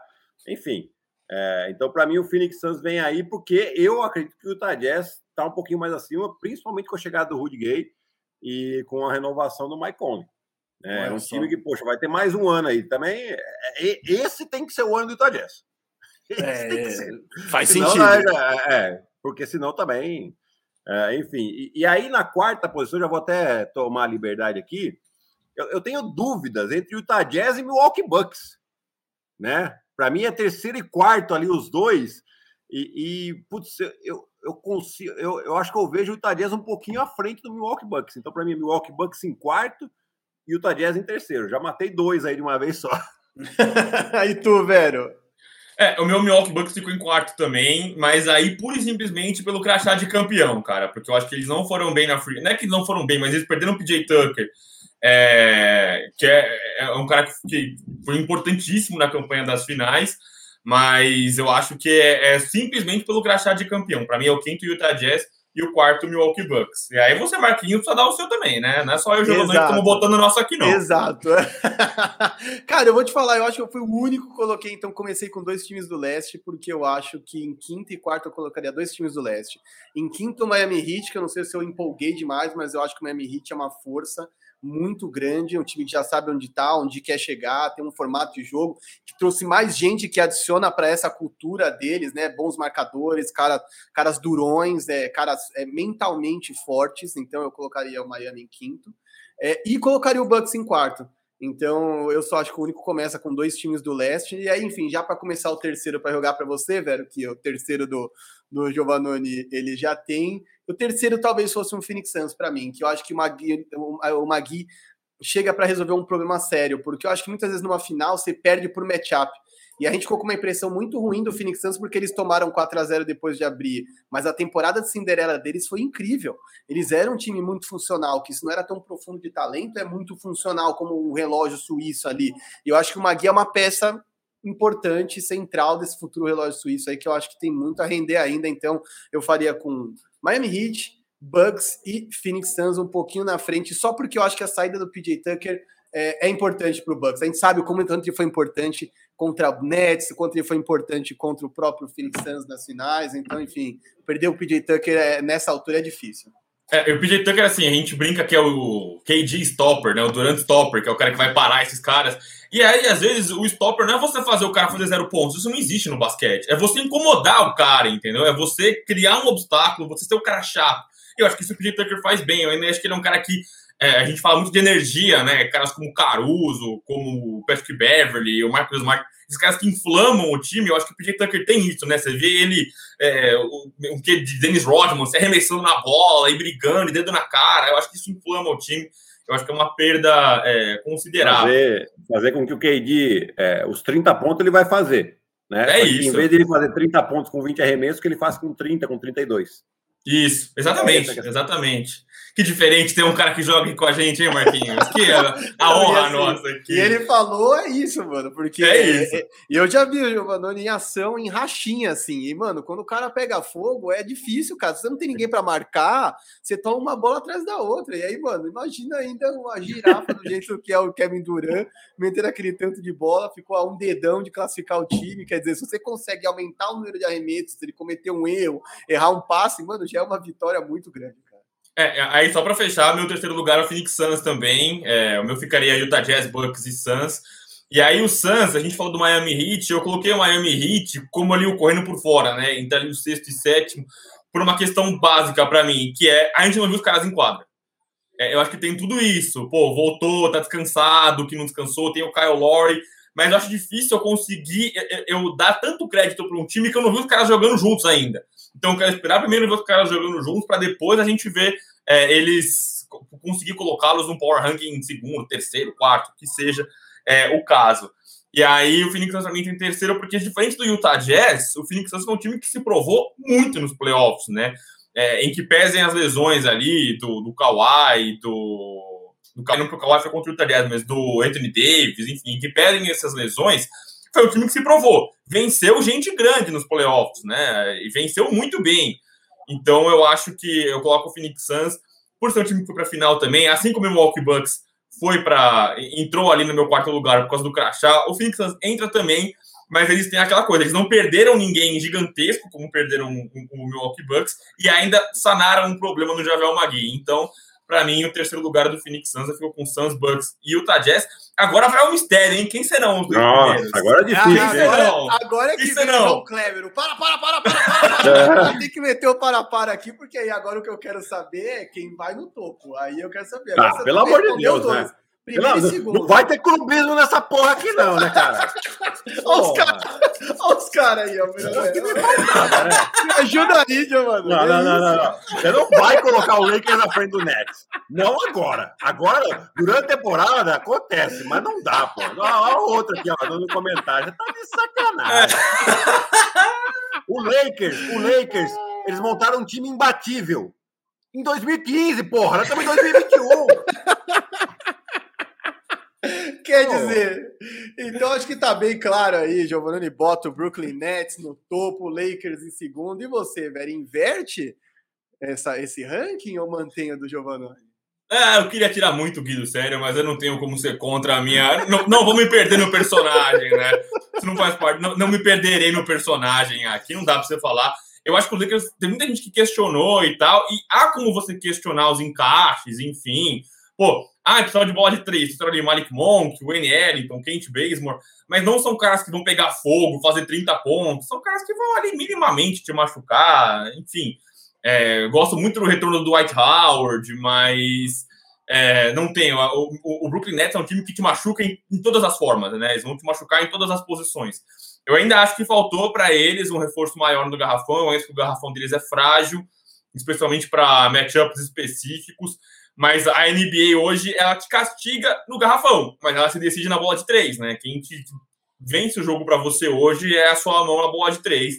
B: enfim. É, então, para mim, o Phoenix Suns vem aí porque eu acredito que o Utah Jazz está um pouquinho mais acima, principalmente com a chegada do Rudy Gay e com a renovação do Mike Conley. É, é um time que, poxa, vai ter mais um ano aí. Também, é, é, esse tem que ser o ano do Jazz.
A: É, faz senão, sentido.
B: É, porque senão também. enfim, e, e, aí na quarta posição, já vou até tomar a liberdade aqui. Eu, eu tenho dúvidas entre o Utah Jazz e Milwaukee Bucks. Né? Para mim é terceiro e quarto ali os dois. E, e putz, eu, eu consigo, eu, eu acho que eu vejo o Jazz um pouquinho à frente do Milwaukee Bucks. Então, para mim, Milwaukee Bucks em quarto e o Utah Jazz em terceiro. Já matei dois aí de uma vez só.
A: e tu, velho?
C: É, o meu Milwaukee Bucks ficou em quarto também, mas aí pura e simplesmente pelo crachá de campeão, cara, porque eu acho que eles não foram bem na free. Não é que eles não foram bem, mas eles perderam o PJ Tucker, é, que é, é, um cara que foi importantíssimo na campanha das finais, mas eu acho que é, é simplesmente pelo crachá de campeão. Para mim é o quinto Utah Jazz e o quarto Milwaukee Bucks. E aí você, Marquinhos, precisa dar o seu também, né? Não é só eu jogando que estamos botando o nosso aqui, não.
A: Exato. Cara, eu vou te falar, eu acho que eu fui o único que coloquei, então comecei com dois times do leste, porque eu acho que em quinto e quarto eu colocaria dois times do leste. Em quinto, Miami Heat, que eu não sei se eu empolguei demais, mas eu acho que o Miami Heat é uma força muito grande, é um time que já sabe onde está, onde quer chegar, tem um formato de jogo que trouxe mais gente que adiciona para essa cultura deles, né? Bons marcadores, cara, caras durões, é, caras é, mentalmente fortes. Então eu colocaria o Miami em quinto é, e colocaria o Bucks em quarto. Então, eu só acho que o único começa com dois times do leste. E aí, enfim, já para começar o terceiro para jogar para você, velho, que o terceiro do, do Giovannone ele já tem. O terceiro talvez fosse um Phoenix Suns para mim, que eu acho que o Magui, o Magui chega para resolver um problema sério, porque eu acho que muitas vezes numa final você perde por matchup. E a gente ficou com uma impressão muito ruim do Phoenix Suns porque eles tomaram 4 a 0 depois de abrir. Mas a temporada de Cinderela deles foi incrível. Eles eram um time muito funcional, que isso não era tão profundo de talento, é muito funcional como um relógio suíço ali. E eu acho que o Magui é uma peça importante, central desse futuro relógio suíço aí, que eu acho que tem muito a render ainda. Então, eu faria com Miami Heat, Bucks e Phoenix Suns um pouquinho na frente, só porque eu acho que a saída do PJ Tucker é, é importante para o Bucks. A gente sabe como tanto ele foi importante contra o Nets, quanto ele foi importante contra o próprio Phoenix Suns nas finais. Então, enfim, perder o PJ Tucker é, nessa altura é difícil.
C: É, o PJ Tucker, assim, a gente brinca que é o KG Stopper, né? O Durant Stopper, que é o cara que vai parar esses caras. E aí, às vezes, o stopper não é você fazer o cara fazer zero pontos. Isso não existe no basquete. É você incomodar o cara, entendeu? É você criar um obstáculo, você ser o cara chato. Eu acho que isso o PJ Tucker faz bem. Eu ainda acho que ele é um cara que é, a gente fala muito de energia, né? Caras como Caruso, como o Patrick Beverly, o Marcus Smart, esses caras que inflamam o time, eu acho que o PJ Tucker tem isso, né? Você vê ele, é, o, o que de Dennis Rodman, se arremessando na bola e brigando, e dedo na cara, eu acho que isso inflama o time. Eu acho que é uma perda é, considerável.
B: Fazer, fazer com que o KD, é, os 30 pontos, ele vai fazer. Né?
C: É isso.
B: Em vez de ele fazer 30 pontos com 20 arremessos, que ele faz com 30, com 32.
C: Isso, exatamente, exatamente. Que diferente ter um cara que joga com a gente, hein, Marquinhos? Que é a honra assim, nossa aqui.
A: E ele falou é isso, mano, porque
C: é isso. É,
A: eu já vi o Giovanni em ação, em rachinha, assim. E, mano, quando o cara pega fogo, é difícil, cara. Se você não tem ninguém para marcar, você toma uma bola atrás da outra. E aí, mano, imagina ainda uma girafa do jeito que é o Kevin Durant, meter aquele tanto de bola, ficou a um dedão de classificar o time. Quer dizer, se você consegue aumentar o número de arremessos, ele cometer um erro, errar um passe, mano, já é uma vitória muito grande.
C: É, aí só para fechar, meu terceiro lugar é o Phoenix Suns também. É, o meu ficaria Utah Jazz, Bucks e Suns. E aí o Suns, a gente falou do Miami Heat, eu coloquei o Miami Heat como ali o correndo por fora, né? Então ali o sexto e sétimo, por uma questão básica para mim, que é a gente não viu os caras em quadra. É, eu acho que tem tudo isso. Pô, voltou, tá descansado, que não descansou, tem o Kyle Lowry, mas eu acho difícil eu conseguir eu, eu dar tanto crédito para um time que eu não vi os caras jogando juntos ainda. Então eu quero esperar primeiro ver os caras jogando juntos para depois a gente ver é, eles conseguir colocá-los no power ranking segundo, terceiro, quarto, que seja é, o caso. E aí o Phoenix Suns também tem terceiro, porque diferente do Utah Jazz, o Phoenix Suns é um time que se provou muito nos playoffs, né? É, em que pesem as lesões ali do, do Kawhi, do. do não que o Kawhi foi contra o Utah Jazz, mas do Anthony Davis, enfim, em que pesem essas lesões, foi o time que se provou. Venceu gente grande nos playoffs, né? E venceu muito bem. Então eu acho que eu coloco o Phoenix Suns, por ser um time que foi para a final também, assim como o Milwaukee Bucks foi para entrou ali no meu quarto lugar por causa do crachá. O Phoenix Suns entra também, mas eles têm aquela coisa, eles não perderam ninguém gigantesco, como perderam o Milwaukee Bucks, e ainda sanaram um problema no Javel Magui. Então, para mim, o terceiro lugar do Phoenix Suns ficou com Suns, Bucks e Utah Jazz. Agora vai um mistério, hein? Quem serão os
B: dois Nossa, primeiros? agora é difícil.
A: Ah, agora, agora é que vem o Clever. Para, para, para, para, para, para. Tem que meter o para, para aqui, porque aí agora o que eu quero saber é quem vai no topo. Aí eu quero saber.
B: Ah, pelo amor de Deus, né? Primeiro não, e segundo. Não vai ter clubismo nessa porra aqui, não, né, cara?
A: Olha os caras os cara aí, ó. Me ajuda aí, Giovanni.
B: Não, não, não, não, não. Você não vai colocar o Lakers na frente do Nets. Não agora. Agora, durante a temporada, acontece, mas não dá, pô. Olha outra aqui, ó, no comentário. Tá de sacanagem. o Lakers, o Lakers, eles montaram um time imbatível. Em 2015, porra. Nós estamos em 2021.
A: Quer dizer, então acho que tá bem claro aí, Giovanni bota o Brooklyn Nets no topo, Lakers em segundo. E você, velho, inverte essa, esse ranking ou mantém o do Giovanni?
C: É, eu queria tirar muito o Guido sério, mas eu não tenho como ser contra a minha. Não, não vou me perder no personagem, né? Isso não faz parte. Não, não me perderei no personagem aqui, não dá pra você falar. Eu acho que o Lakers tem muita gente que questionou e tal, e há como você questionar os encaixes, enfim. Pô, ah, precisava de bola de três, precisava de Malik Monk, Wayne Ellington, Kent Bazemore, mas não são caras que vão pegar fogo, fazer 30 pontos, são caras que vão ali minimamente te machucar, enfim. É, gosto muito do retorno do White Howard, mas é, não tem. O, o, o, Brooklyn Nets é um time que te machuca em, em, todas as formas, né? Eles vão te machucar em todas as posições. Eu ainda acho que faltou para eles um reforço maior no garrafão. Eu acho que o garrafão deles é frágil, especialmente para matchups específicos. Mas a NBA hoje, ela te castiga no garrafão, mas ela se decide na bola de três, né? Quem te vence o jogo para você hoje é a sua mão na bola de três.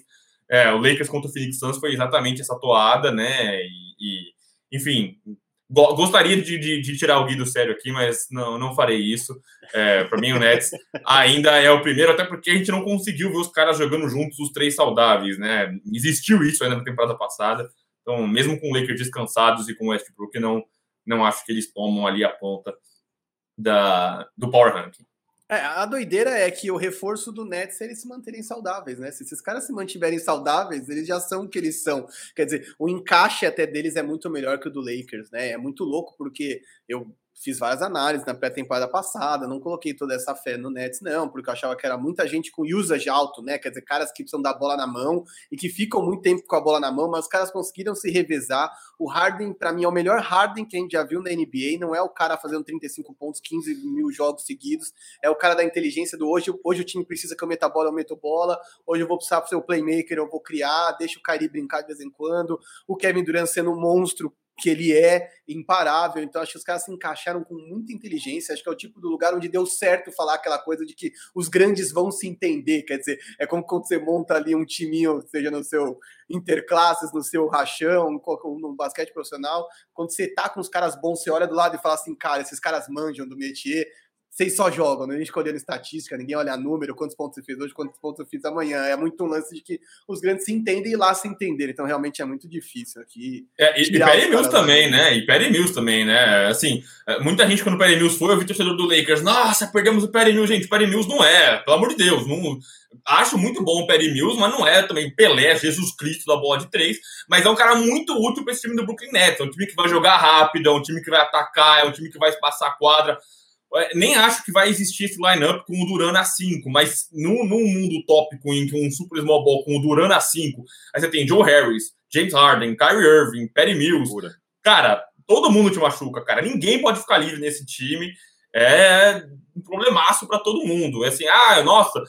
C: É, o Lakers contra o Phoenix Suns foi exatamente essa toada, né? E, e enfim, go gostaria de, de, de, tirar o Gui do sério aqui, mas não, não farei isso. É, para mim, o Nets ainda é o primeiro, até porque a gente não conseguiu ver os caras jogando juntos, os três saudáveis, né? Existiu isso ainda na temporada passada. Então, mesmo com o Lakers descansados e com o Westbrook, não, não acho que eles tomam ali a ponta da, do Power Ranking.
A: É, a doideira é que o reforço do Nets é eles se manterem saudáveis, né? Se esses caras se mantiverem saudáveis, eles já são o que eles são. Quer dizer, o encaixe até deles é muito melhor que o do Lakers, né? É muito louco porque eu fiz várias análises na pré-temporada passada, não coloquei toda essa fé no Nets, não, porque eu achava que era muita gente com usage alto, né? Quer dizer, caras que precisam da bola na mão e que ficam muito tempo com a bola na mão, mas os caras conseguiram se revezar. O Harden, para mim, é o melhor Harden que a gente já viu na NBA, não é o cara fazendo 35 pontos, 15 mil jogos seguidos, é o cara da inteligência do hoje. Hoje o time precisa que eu meta bola, eu meto bola, hoje eu vou precisar ser o playmaker, eu vou criar, deixa o Kyrie brincar de vez em quando, o Kevin Durant sendo um monstro que ele é imparável. Então, acho que os caras se encaixaram com muita inteligência. Acho que é o tipo do lugar onde deu certo falar aquela coisa de que os grandes vão se entender. Quer dizer, é como quando você monta ali um timinho, seja no seu interclasses, no seu rachão, no basquete profissional. Quando você tá com os caras bons, você olha do lado e fala assim, cara, esses caras manjam do métier vocês só jogam, ninguém escolhendo estatística, ninguém olha número, quantos pontos você fez hoje, quantos pontos eu fiz amanhã. É muito um lance de que os grandes se entendem e lá se entenderem. Então, realmente é muito difícil aqui.
C: É, e, e Perry Mills também, né? E Perry Mills também, né? Assim, é, muita gente, quando o Perry Mills foi, eu vi torcedor do Lakers, nossa, perdemos o Perry Mills, gente. Perry Mills não é, pelo amor de Deus. Não, acho muito bom o Perry Mills, mas não é também Pelé, Jesus Cristo da bola de três. Mas é um cara muito útil para esse time do Brooklyn Nets. É um time que vai jogar rápido, é um time que vai atacar, é um time que vai espaçar a quadra. É, nem acho que vai existir esse lineup com o Duran a 5, mas num, num mundo tópico em que um super small ball com o Duran a 5, aí você tem Joe Harris, James Harden, Kyrie Irving, Perry Mills. Pura. Cara, todo mundo te machuca, cara. Ninguém pode ficar livre nesse time. É um problemaço para todo mundo. É assim, ah, nossa,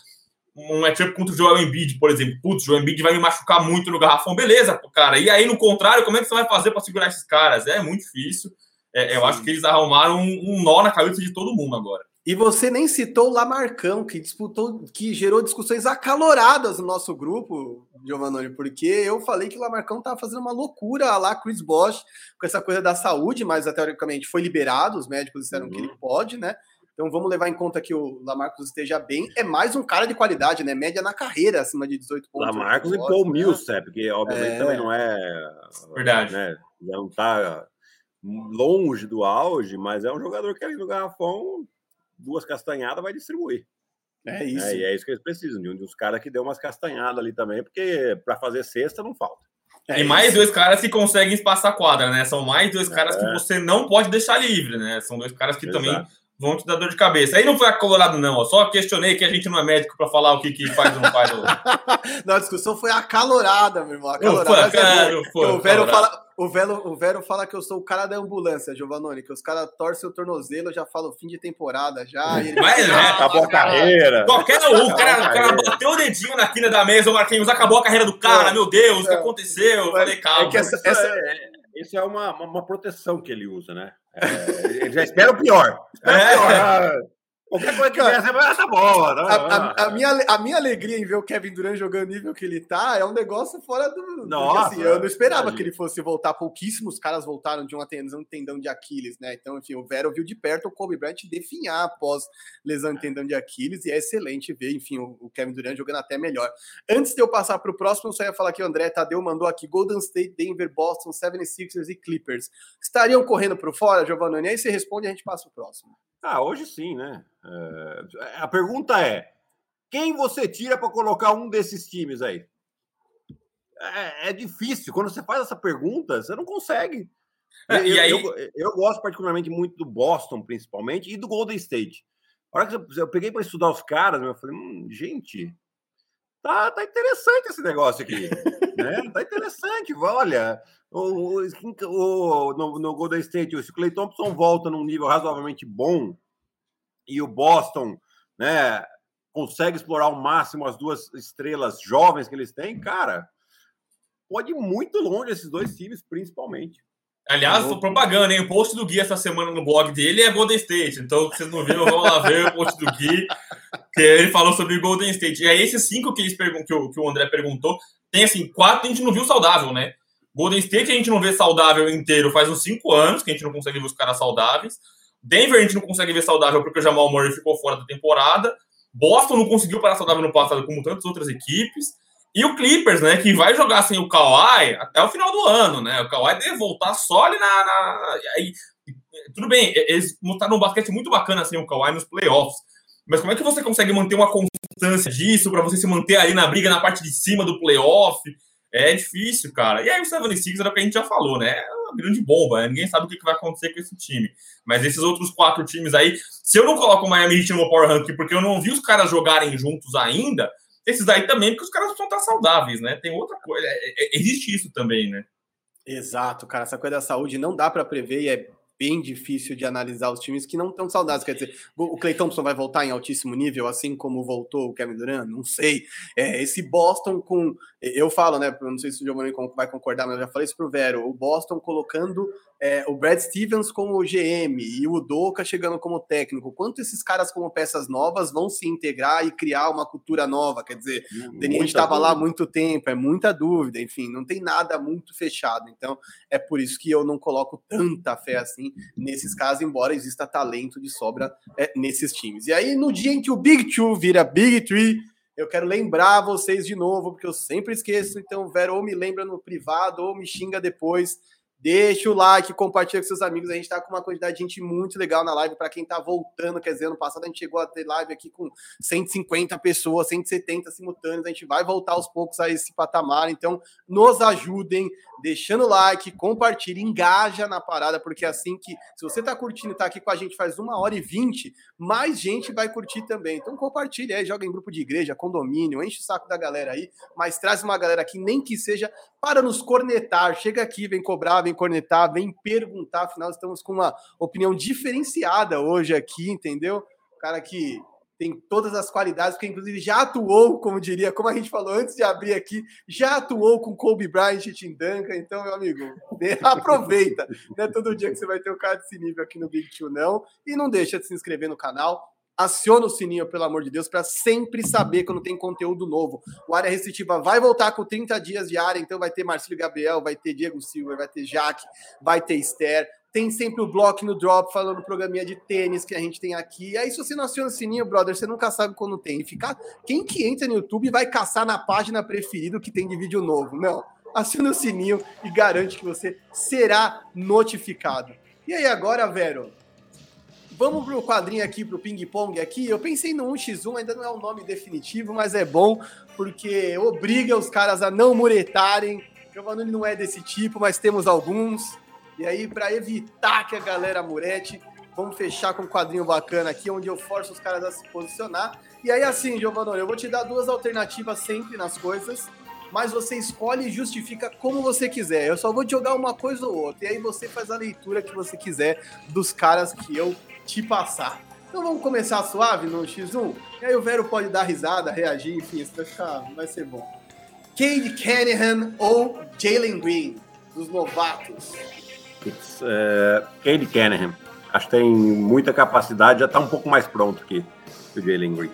C: um matchup contra o Joel Embiid, por exemplo. Putz, o Joel Embiid vai me machucar muito no garrafão. Beleza, cara. E aí, no contrário, como é que você vai fazer para segurar esses caras? É muito difícil. É, eu acho que eles arrumaram um, um, nó na cabeça de todo mundo agora.
A: E você nem citou o Lamarcão, que disputou, que gerou discussões acaloradas no nosso grupo, Giovanni, porque eu falei que o Lamarcão estava fazendo uma loucura lá, Chris Bosch, com essa coisa da saúde, mas teoricamente foi liberado, os médicos disseram uhum. que ele pode, né? Então vamos levar em conta que o Lamarcus esteja bem. É mais um cara de qualidade, né? Média na carreira, acima de 18 pontos.
B: Lamarcus e Paul né? Millsap, porque obviamente é... também não é.
C: Verdade.
B: Né? Já não tá longe do auge, mas é um jogador que ali no garrafão, duas castanhadas, vai distribuir. É isso. É, e é isso que eles precisam, de um dos caras que deu umas castanhadas ali também, porque para fazer cesta não falta.
C: É e mais dois caras que conseguem espaçar a quadra, né? São mais dois caras é. que você não pode deixar livre, né? São dois caras que Exato. também vão te dar dor de cabeça. Aí não foi acolorado, não. Só questionei que a gente não é médico para falar o que, que faz ou não faz.
A: não, a discussão foi acalorada, meu irmão. Acalorada. Não foi, cara, foi, o Vero fala. O Vero, o Vero fala que eu sou o cara da ambulância, Giovanoni, que os caras torcem o tornozelo, já falam fim de temporada já.
C: Ele... Mas, é, acabou a carreira. Qualquer um, o cara, o cara bateu o dedinho na quina da mesa, o Marquinhos, acabou a carreira do cara, é, meu Deus, o que é. aconteceu? Eu falei, calma. É que essa,
B: essa... É, isso é uma, uma proteção que ele usa, né? É, ele já espera o pior. Espera é. o pior. Qualquer coisa que vier, você vai, tá bom.
A: a, a, a, minha, a minha alegria em ver o Kevin Durant jogando o nível que ele tá é um negócio fora do. Nossa, assim, eu não esperava que ele fosse voltar. Pouquíssimos caras voltaram de uma tendão, um tendão de Aquiles, né? Então, enfim, o Vero viu de perto o Kobe Bryant definhar após lesão de tendão de Aquiles e é excelente ver, enfim, o, o Kevin Durant jogando até melhor. Antes de eu passar para o próximo, eu só ia falar que o André Tadeu mandou aqui Golden State, Denver, Boston, 76ers e Clippers. Estariam correndo para fora, Giovanni? Aí você responde e a gente passa o próximo.
B: Ah, hoje sim, né? É, a pergunta é: quem você tira para colocar um desses times aí? É, é, difícil. Quando você faz essa pergunta, você não consegue. É, eu, e aí... Eu, eu, gosto particularmente muito do Boston, principalmente, e do Golden State. A hora que eu, peguei para estudar os caras, eu falei, hum, gente, tá, tá interessante esse negócio aqui. né? Tá interessante. Olha, o, o, no, no Golden State, se o Clay Thompson volta num nível razoavelmente bom e o Boston né, consegue explorar ao máximo as duas estrelas jovens que eles têm, cara, pode ir muito longe esses dois times, principalmente.
C: Aliás, tô propaganda, hein? O post do Gui essa semana no blog dele é Golden State. Então, vocês não viram, vão lá ver o post do Gui, ele falou sobre Golden State. E aí, esses cinco que, eles pergun que, o, que o André perguntou, tem assim, quatro a gente não viu saudável, né? Golden State a gente não vê saudável inteiro faz uns cinco anos, que a gente não consegue ver os caras saudáveis. Denver a gente não consegue ver saudável porque o Jamal Murray ficou fora da temporada. Boston não conseguiu parar saudável no passado, como tantas outras equipes. E o Clippers, né, que vai jogar sem o Kawhi até o final do ano, né? O Kawhi deve voltar só ali na. na aí, tudo bem, eles montaram um basquete muito bacana sem o Kawhi nos playoffs. Mas como é que você consegue manter uma constância disso para você se manter ali na briga na parte de cima do playoff? É difícil, cara. E aí o 76 era o que a gente já falou, né? É uma grande bomba, né? ninguém sabe o que vai acontecer com esse time. Mas esses outros quatro times aí, se eu não coloco o Miami Heat no Power Ranking porque eu não vi os caras jogarem juntos ainda, esses aí também, porque os caras precisam estar saudáveis, né? Tem outra coisa, é, é, existe isso também, né?
A: Exato, cara. Essa coisa da saúde não dá para prever e é bem difícil de analisar os times que não estão saudáveis. Quer dizer, o Clay Thompson vai voltar em altíssimo nível, assim como voltou o Kevin Durant? Não sei. É, esse Boston com. Eu falo, né? Não sei se o Giovanni vai concordar, mas eu já falei isso pro Vero. O Boston colocando é, o Brad Stevens como GM e o Doca chegando como técnico. Quanto esses caras, como peças novas, vão se integrar e criar uma cultura nova? Quer dizer, o Deniente estava lá há muito tempo, é muita dúvida, enfim, não tem nada muito fechado. Então, é por isso que eu não coloco tanta fé assim nesses casos, embora exista talento de sobra é, nesses times. E aí, no dia em que o Big Two vira Big Three, eu quero lembrar vocês de novo, porque eu sempre esqueço. Então, o Vero ou me lembra no privado ou me xinga depois Deixa o like, compartilha com seus amigos. A gente está com uma quantidade de gente muito legal na live. Para quem está voltando, quer dizer, ano passado a gente chegou a ter live aqui com 150 pessoas, 170 simultâneos. A gente vai voltar aos poucos a esse patamar. Então, nos ajudem, deixando o like, compartilhe, engaja na parada, porque é assim que, se você está curtindo, está aqui com a gente faz uma hora e vinte, mais gente vai curtir também. Então, compartilhe aí, joga em grupo de igreja, condomínio, enche o saco da galera aí, mas traz uma galera aqui, nem que seja para nos cornetar. Chega aqui, vem cobrar, vem cornetar, vem perguntar. Afinal, estamos com uma opinião diferenciada hoje aqui, entendeu? O cara que tem todas as qualidades, porque inclusive já atuou, como diria, como a gente falou antes de abrir aqui, já atuou com Kobe Bryant e Tim Duncan, então, meu amigo, aproveita. Não é todo dia que você vai ter um cara desse nível aqui no Big Two, não. E não deixa de se inscrever no canal, aciona o sininho, pelo amor de Deus, para sempre saber quando tem conteúdo novo. O Área Restritiva vai voltar com 30 dias de área, então vai ter Marcelo Gabriel, vai ter Diego Silva, vai ter Jaque, vai ter Esther. Tem sempre o bloco no drop falando programinha de tênis que a gente tem aqui. Aí, se você não aciona o sininho, brother, você nunca sabe quando tem. E ficar... Quem que entra no YouTube vai caçar na página preferida que tem de vídeo novo? Não. assina o sininho e garante que você será notificado. E aí agora, Vero, vamos pro quadrinho aqui, pro ping-pong aqui. Eu pensei no 1x1, ainda não é um nome definitivo, mas é bom, porque obriga os caras a não muretarem. Giovanni não é desse tipo, mas temos alguns. E aí, para evitar que a galera murete, vamos fechar com um quadrinho bacana aqui, onde eu forço os caras a se posicionar. E aí, assim, Giovanni, eu vou te dar duas alternativas sempre nas coisas mas você escolhe e justifica como você quiser. Eu só vou jogar uma coisa ou outra. E aí você faz a leitura que você quiser dos caras que eu te passar. Então vamos começar suave no X1? E aí o Vero pode dar risada, reagir, enfim, isso vai, ficar, vai ser bom. Cade Canahan ou Jalen Green, dos novatos?
B: It's, uh, Cade Canahan. Acho que tem muita capacidade, já está um pouco mais pronto que o Jalen Green.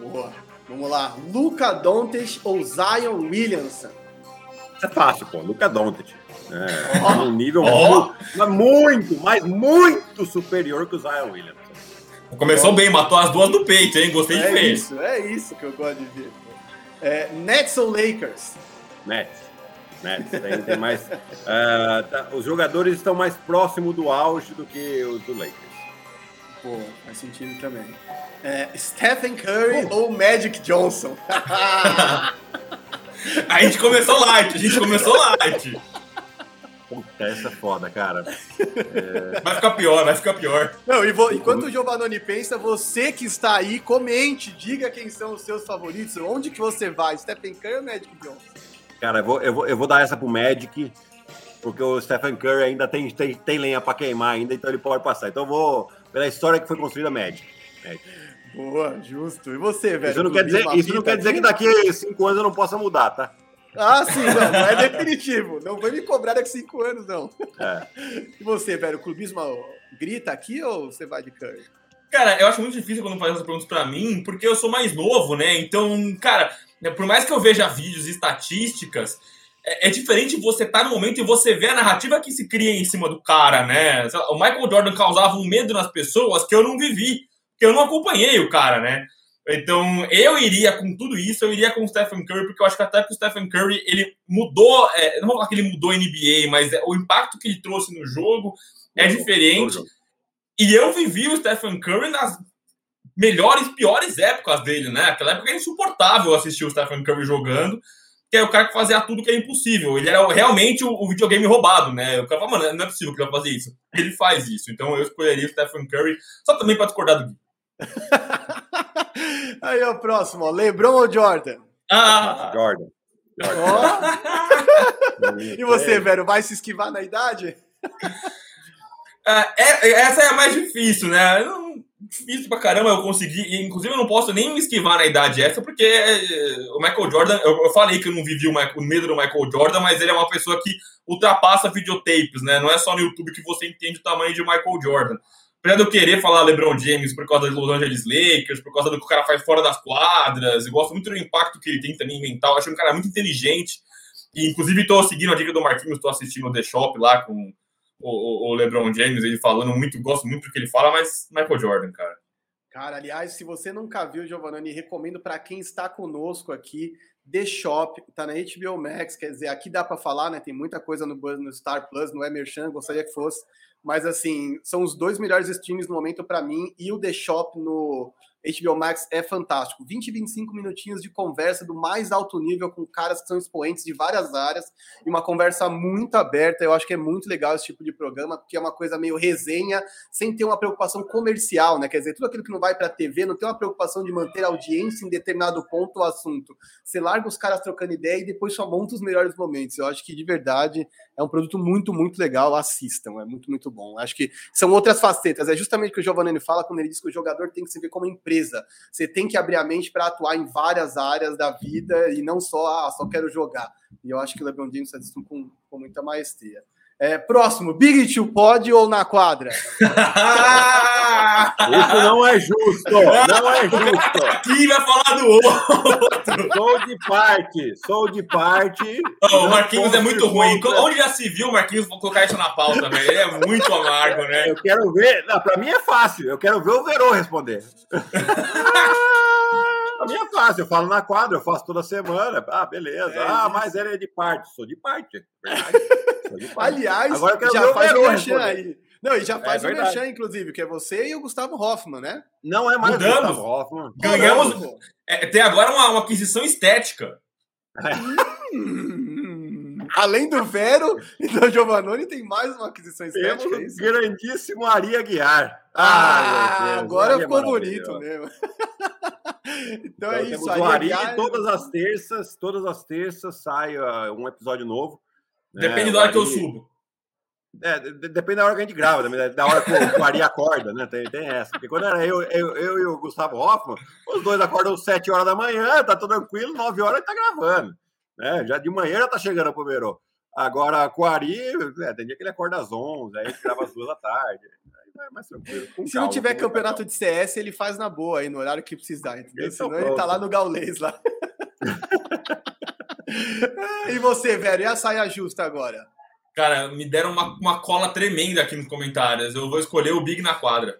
A: Boa. Vamos lá. Luca Doncic ou Zion Williamson?
B: É fácil, pô. Luca Doncic. É, oh. um nível oh. muito, mas muito superior que o Zion Williamson.
C: Começou bem, matou as duas do peito, hein? Gostei
A: é
C: de ver.
A: Isso, é isso que eu gosto de ver. É, Nets ou Lakers?
B: Nets. Nets. Tem, tem mais. Uh, tá, os jogadores estão mais próximos do auge do que os do Lakers.
A: Pô, faz sentido também. É, Stephen Curry Pô. ou Magic Johnson?
C: a gente começou light, a gente começou light.
B: Puta, essa é foda, cara.
C: É... Vai ficar pior, vai ficar pior.
A: Não, e vou, enquanto o Giovanni pensa, você que está aí, comente, diga quem são os seus favoritos, onde que você vai, Stephen Curry ou Magic Johnson?
B: Cara, eu vou, eu vou, eu vou dar essa pro Magic, porque o Stephen Curry ainda tem, tem, tem lenha para queimar ainda, então ele pode passar. Então eu vou pela história que foi construída Magic. Magic.
A: Boa, justo. E você, velho?
B: Isso não quer dizer, isso não quer dizer que daqui a cinco anos eu não possa mudar, tá?
A: Ah, sim, não, não é definitivo. Não vai me cobrar daqui a cinco anos, não. É. E você, velho, o clubismo grita aqui ou você vai de Curry?
C: Cara, eu acho muito difícil quando faz essas perguntas pra mim, porque eu sou mais novo, né? Então, cara, por mais que eu veja vídeos e estatísticas, é, é diferente você estar tá no momento e você ver a narrativa que se cria em cima do cara, né? O Michael Jordan causava um medo nas pessoas que eu não vivi, que eu não acompanhei o cara, né? Então, eu iria com tudo isso, eu iria com o Stephen Curry, porque eu acho que até que o Stephen Curry, ele mudou, é, não vou falar que ele mudou a NBA, mas é, o impacto que ele trouxe no jogo é diferente. E eu vivi o Stephen Curry nas melhores, piores épocas dele, né? Aquela época era insuportável assistir o Stephen Curry jogando, que é o cara que fazia tudo que é impossível. Ele era realmente o, o videogame roubado, né? O cara fala, mano, não é possível que ele vai fazer isso. Ele faz isso. Então eu escolheria o Stephen Curry, só também para discordar do Gui.
A: Aí, ó, próximo, ó. Lebron ou Jordan?
B: Ah! Jordan.
A: Jordan. e você, é. velho, vai se esquivar na idade?
C: É, é, essa é a mais difícil, né? difícil pra caramba eu conseguir. Inclusive, eu não posso nem me esquivar na idade essa, porque é, o Michael Jordan. Eu, eu falei que eu não vivi o, Michael, o, medo do Michael Jordan, mas ele é uma pessoa que ultrapassa videotapes, né? Não é só no YouTube que você entende o tamanho de Michael Jordan apesar de eu querer falar LeBron James por causa dos Los Angeles Lakers, por causa do que o cara faz fora das quadras, eu gosto muito do impacto que ele tem também mental, acho um cara muito inteligente. E, inclusive, estou seguindo a dica do Marquinhos, estou assistindo o The Shop lá com o, o, LeBron James, ele falando muito, gosto muito do que ele fala, mas Michael Jordan, cara.
A: Cara, aliás, se você nunca viu, Giovanni, recomendo para quem está conosco aqui, The Shop, tá na HBO Max, quer dizer, aqui dá para falar, né? Tem muita coisa no, no Star Plus, não é merchan, gostaria que fosse. Mas, assim, são os dois melhores streams no momento para mim. E o The Shop no HBO Max é fantástico. 20, 25 minutinhos de conversa do mais alto nível com caras que são expoentes de várias áreas e uma conversa muito aberta. Eu acho que é muito legal esse tipo de programa, porque é uma coisa meio resenha, sem ter uma preocupação comercial, né? Quer dizer, tudo aquilo que não vai para a TV não tem uma preocupação de manter a audiência em determinado ponto ou assunto. Você larga os caras trocando ideia e depois só monta os melhores momentos. Eu acho que de verdade é um produto muito, muito legal. Assistam, é muito, muito bom. Acho que são outras facetas. É justamente o que o Giovanni fala quando ele diz que o jogador tem que se ver como empresa empresa. Você tem que abrir a mente para atuar em várias áreas da vida e não só, ah, só quero jogar. E eu acho que o LeBron James faz isso com, com muita maestria. É, próximo, Big Two pode ou na quadra? Isso
B: não é justo, não é justo.
C: Quem vai falar do outro?
B: Sou de parte, sou de parte.
C: Oh, o Marquinhos é muito ruim. Contra. Onde já se viu o Marquinhos colocar isso na pauta, velho? Ele é muito amargo, né?
B: Eu quero ver, não, pra mim é fácil, eu quero ver o Verô responder. A minha é fácil, eu falo na quadra, eu faço toda semana. Ah, beleza. É ah, mas ele é de parte. Sou de parte. Verdade.
A: Sou de parte. Aliás, Agora já faz o merchan aí. Não, e já é faz é o merchan, inclusive, que é você e o Gustavo Hoffman, né?
C: Não é mais Mudamos. o Gustavo Hoffman. Ganhamos. É, tem agora uma, uma aquisição estética.
A: Hum, além do Vero e do Giovannone, tem mais uma aquisição estética.
B: Temos é grandíssimo Ari Aguiar.
A: Ah, agora Ari ficou bonito mesmo.
B: Então, então, é isso. O Ari, Aguiar... todas as terças, todas as terças sai uh, um episódio novo.
C: Depende né? da hora que eu subo.
B: É, depende da hora que a gente grava, da hora que o, Ari acorda, né? Tem, tem, essa. Porque quando era eu, eu, eu e o Gustavo Hoffman, os dois acordam às 7 horas da manhã, tá tudo tranquilo, 9 horas tá gravando. Né? Já de manhã já tá chegando pro Verô. Agora, com o Ari, é, tem dia que ele acorda às 11, aí ele grava às 2 da tarde. Vai mais tranquilo.
A: Se calma, não tiver campeonato de CS, ele faz na boa aí, no horário que precisar, entendeu? Esse Senão ele tá lá no Gaulês lá. e você, velho? E a saia justa agora?
C: Cara, me deram uma, uma cola tremenda aqui nos comentários. Eu vou escolher o Big na quadra.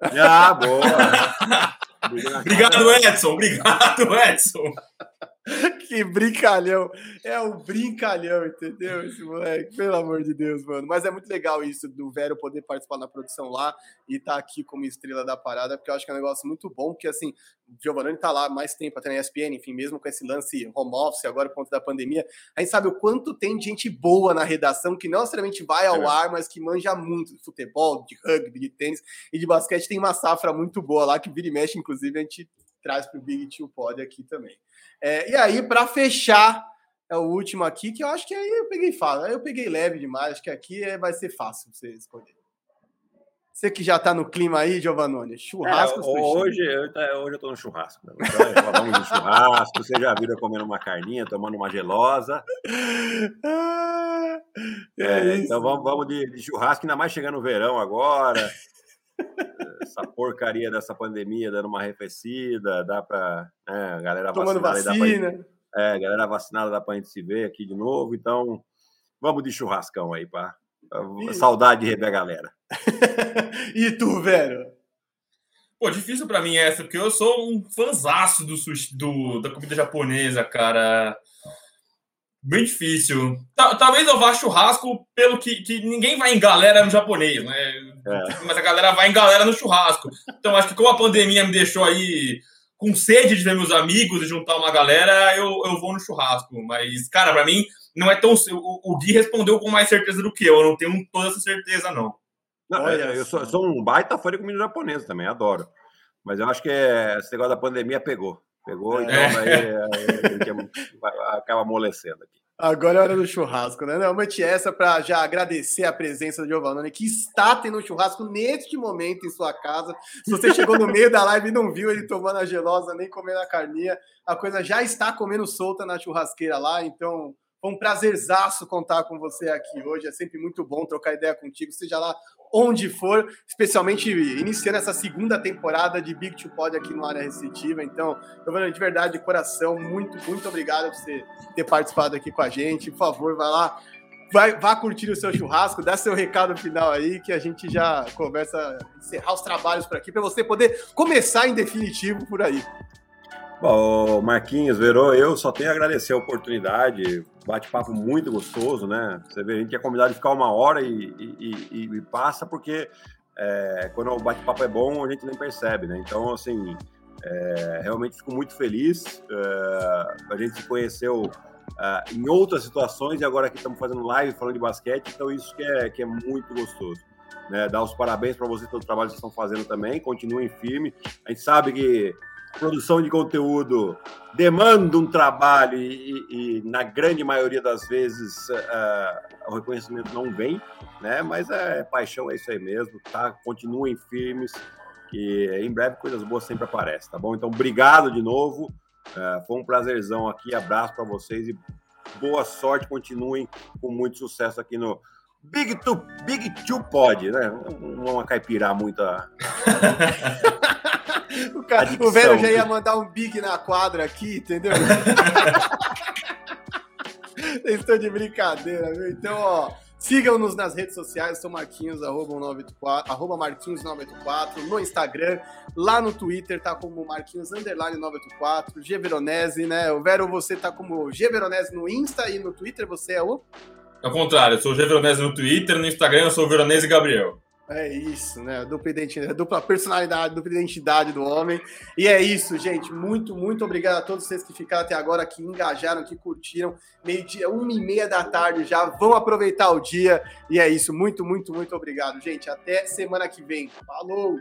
B: Ah, boa!
C: obrigado, Edson. Obrigado, Edson.
A: que brincalhão. É um brincalhão, entendeu? Esse moleque, pelo amor de Deus, mano. Mas é muito legal isso do Vero poder participar da produção lá e estar tá aqui como estrela da parada, porque eu acho que é um negócio muito bom, porque assim, o Giovanni tá lá mais tempo até na ESPN, enfim, mesmo com esse lance home office agora por conta da pandemia, a gente sabe o quanto tem de gente boa na redação que não necessariamente vai ao é. ar, mas que manja muito de futebol, de rugby, de tênis e de basquete. Tem uma safra muito boa lá que vira e mexe, inclusive, a gente traz para o Big Tio Pod aqui também. É, e aí, para fechar, é o último aqui, que eu acho que aí eu peguei fácil. Aí eu peguei leve demais, acho que aqui é, vai ser fácil você escolher. Você que já está no clima aí, Giovannone, churrasco. É,
B: hoje, eu, hoje eu tô no churrasco. Né? Então, vamos de churrasco. Você já viu eu comendo uma carninha, tomando uma gelosa. Ah, é, é então vamos, vamos de, de, churrasco, ainda mais chegando no verão agora. Essa porcaria dessa pandemia dando uma arrefecida, dá para né, a galera
A: Tomando vacinada. Vacina. Gente,
B: é, galera vacinada dá para a gente se ver aqui de novo. Então, vamos de churrascão aí, pá. Saudade de rever a galera.
A: e tu, velho?
C: Pô, difícil para mim essa, porque eu sou um fanzaço do, sushi, do da comida japonesa, cara. Bem difícil. Talvez eu vá churrasco pelo que, que ninguém vai em galera no japonês, né? É. Mas a galera vai em galera no churrasco. Então acho que como a pandemia me deixou aí com sede de ver meus amigos e juntar uma galera, eu, eu vou no churrasco. Mas, cara, para mim, não é tão. O, o Gui respondeu com mais certeza do que eu. Eu não tenho toda essa certeza, não.
B: não Olha, eu sou, sou, um baita fã de comida japonesa também, adoro. Mas eu acho que é, esse negócio da pandemia pegou. Pegou, é. então aí, aí, acaba amolecendo aqui.
A: Agora é hora do churrasco, né? Realmente essa para já agradecer a presença do Giovanni, que está tendo um churrasco neste momento em sua casa. Se você chegou no meio da live e não viu ele tomando a gelosa nem comendo a carninha, a coisa já está comendo solta na churrasqueira lá, então foi um prazerzaço contar com você aqui hoje. É sempre muito bom trocar ideia contigo, seja lá onde for, especialmente iniciando essa segunda temporada de Big to Pod aqui no Área Restritiva. Então, Giovanni, de verdade, de coração, muito, muito obrigado por você ter participado aqui com a gente. Por favor, vai lá, vai, vá curtir o seu churrasco, dá seu recado final aí, que a gente já começa a encerrar os trabalhos por aqui, para você poder começar em definitivo por aí.
B: Bom, Marquinhos, Verô, eu só tenho a agradecer a oportunidade, bate-papo muito gostoso, né? Você vê, a gente é convidado de ficar uma hora e, e, e, e passa porque é, quando o bate-papo é bom, a gente nem percebe, né? Então, assim, é, realmente fico muito feliz. É, a gente se conheceu é, em outras situações e agora aqui estamos fazendo live falando de basquete, então isso que é, que é muito gostoso. Né? Dar os parabéns para vocês pelo trabalho que estão fazendo também, continuem firme. A gente sabe que produção de conteúdo demanda um trabalho e, e, e na grande maioria das vezes uh, o reconhecimento não vem, né? Mas é paixão, é isso aí mesmo, tá? Continuem firmes, que em breve coisas boas sempre aparecem, tá bom? Então, obrigado de novo, uh, foi um prazerzão aqui, abraço para vocês e boa sorte, continuem com muito sucesso aqui no Big Two, Big Two Pod, né? Não vamos caipirar muita.
A: o, cara, o velho já ia mandar um big na quadra aqui, entendeu? Vocês estão de brincadeira, viu? Então, ó, Sigam-nos nas redes sociais, sou Marquinhos, arroba, 984, arroba Marquinhos 984, no Instagram, lá no Twitter tá como Marquinhos underline 984, G Veronese, né? O Vero, você tá como G Veronese no Insta e no Twitter você é o?
C: Ao contrário, eu sou o G Veronese no Twitter, no Instagram eu sou o Veronese Gabriel.
A: É isso, né? Dupla identidade, dupla personalidade, dupla identidade do homem. E é isso, gente. Muito, muito obrigado a todos vocês que ficaram até agora, que engajaram, que curtiram. Meio-dia, uma e meia da tarde já. Vão aproveitar o dia. E é isso. Muito, muito, muito obrigado, gente. Até semana que vem. Falou!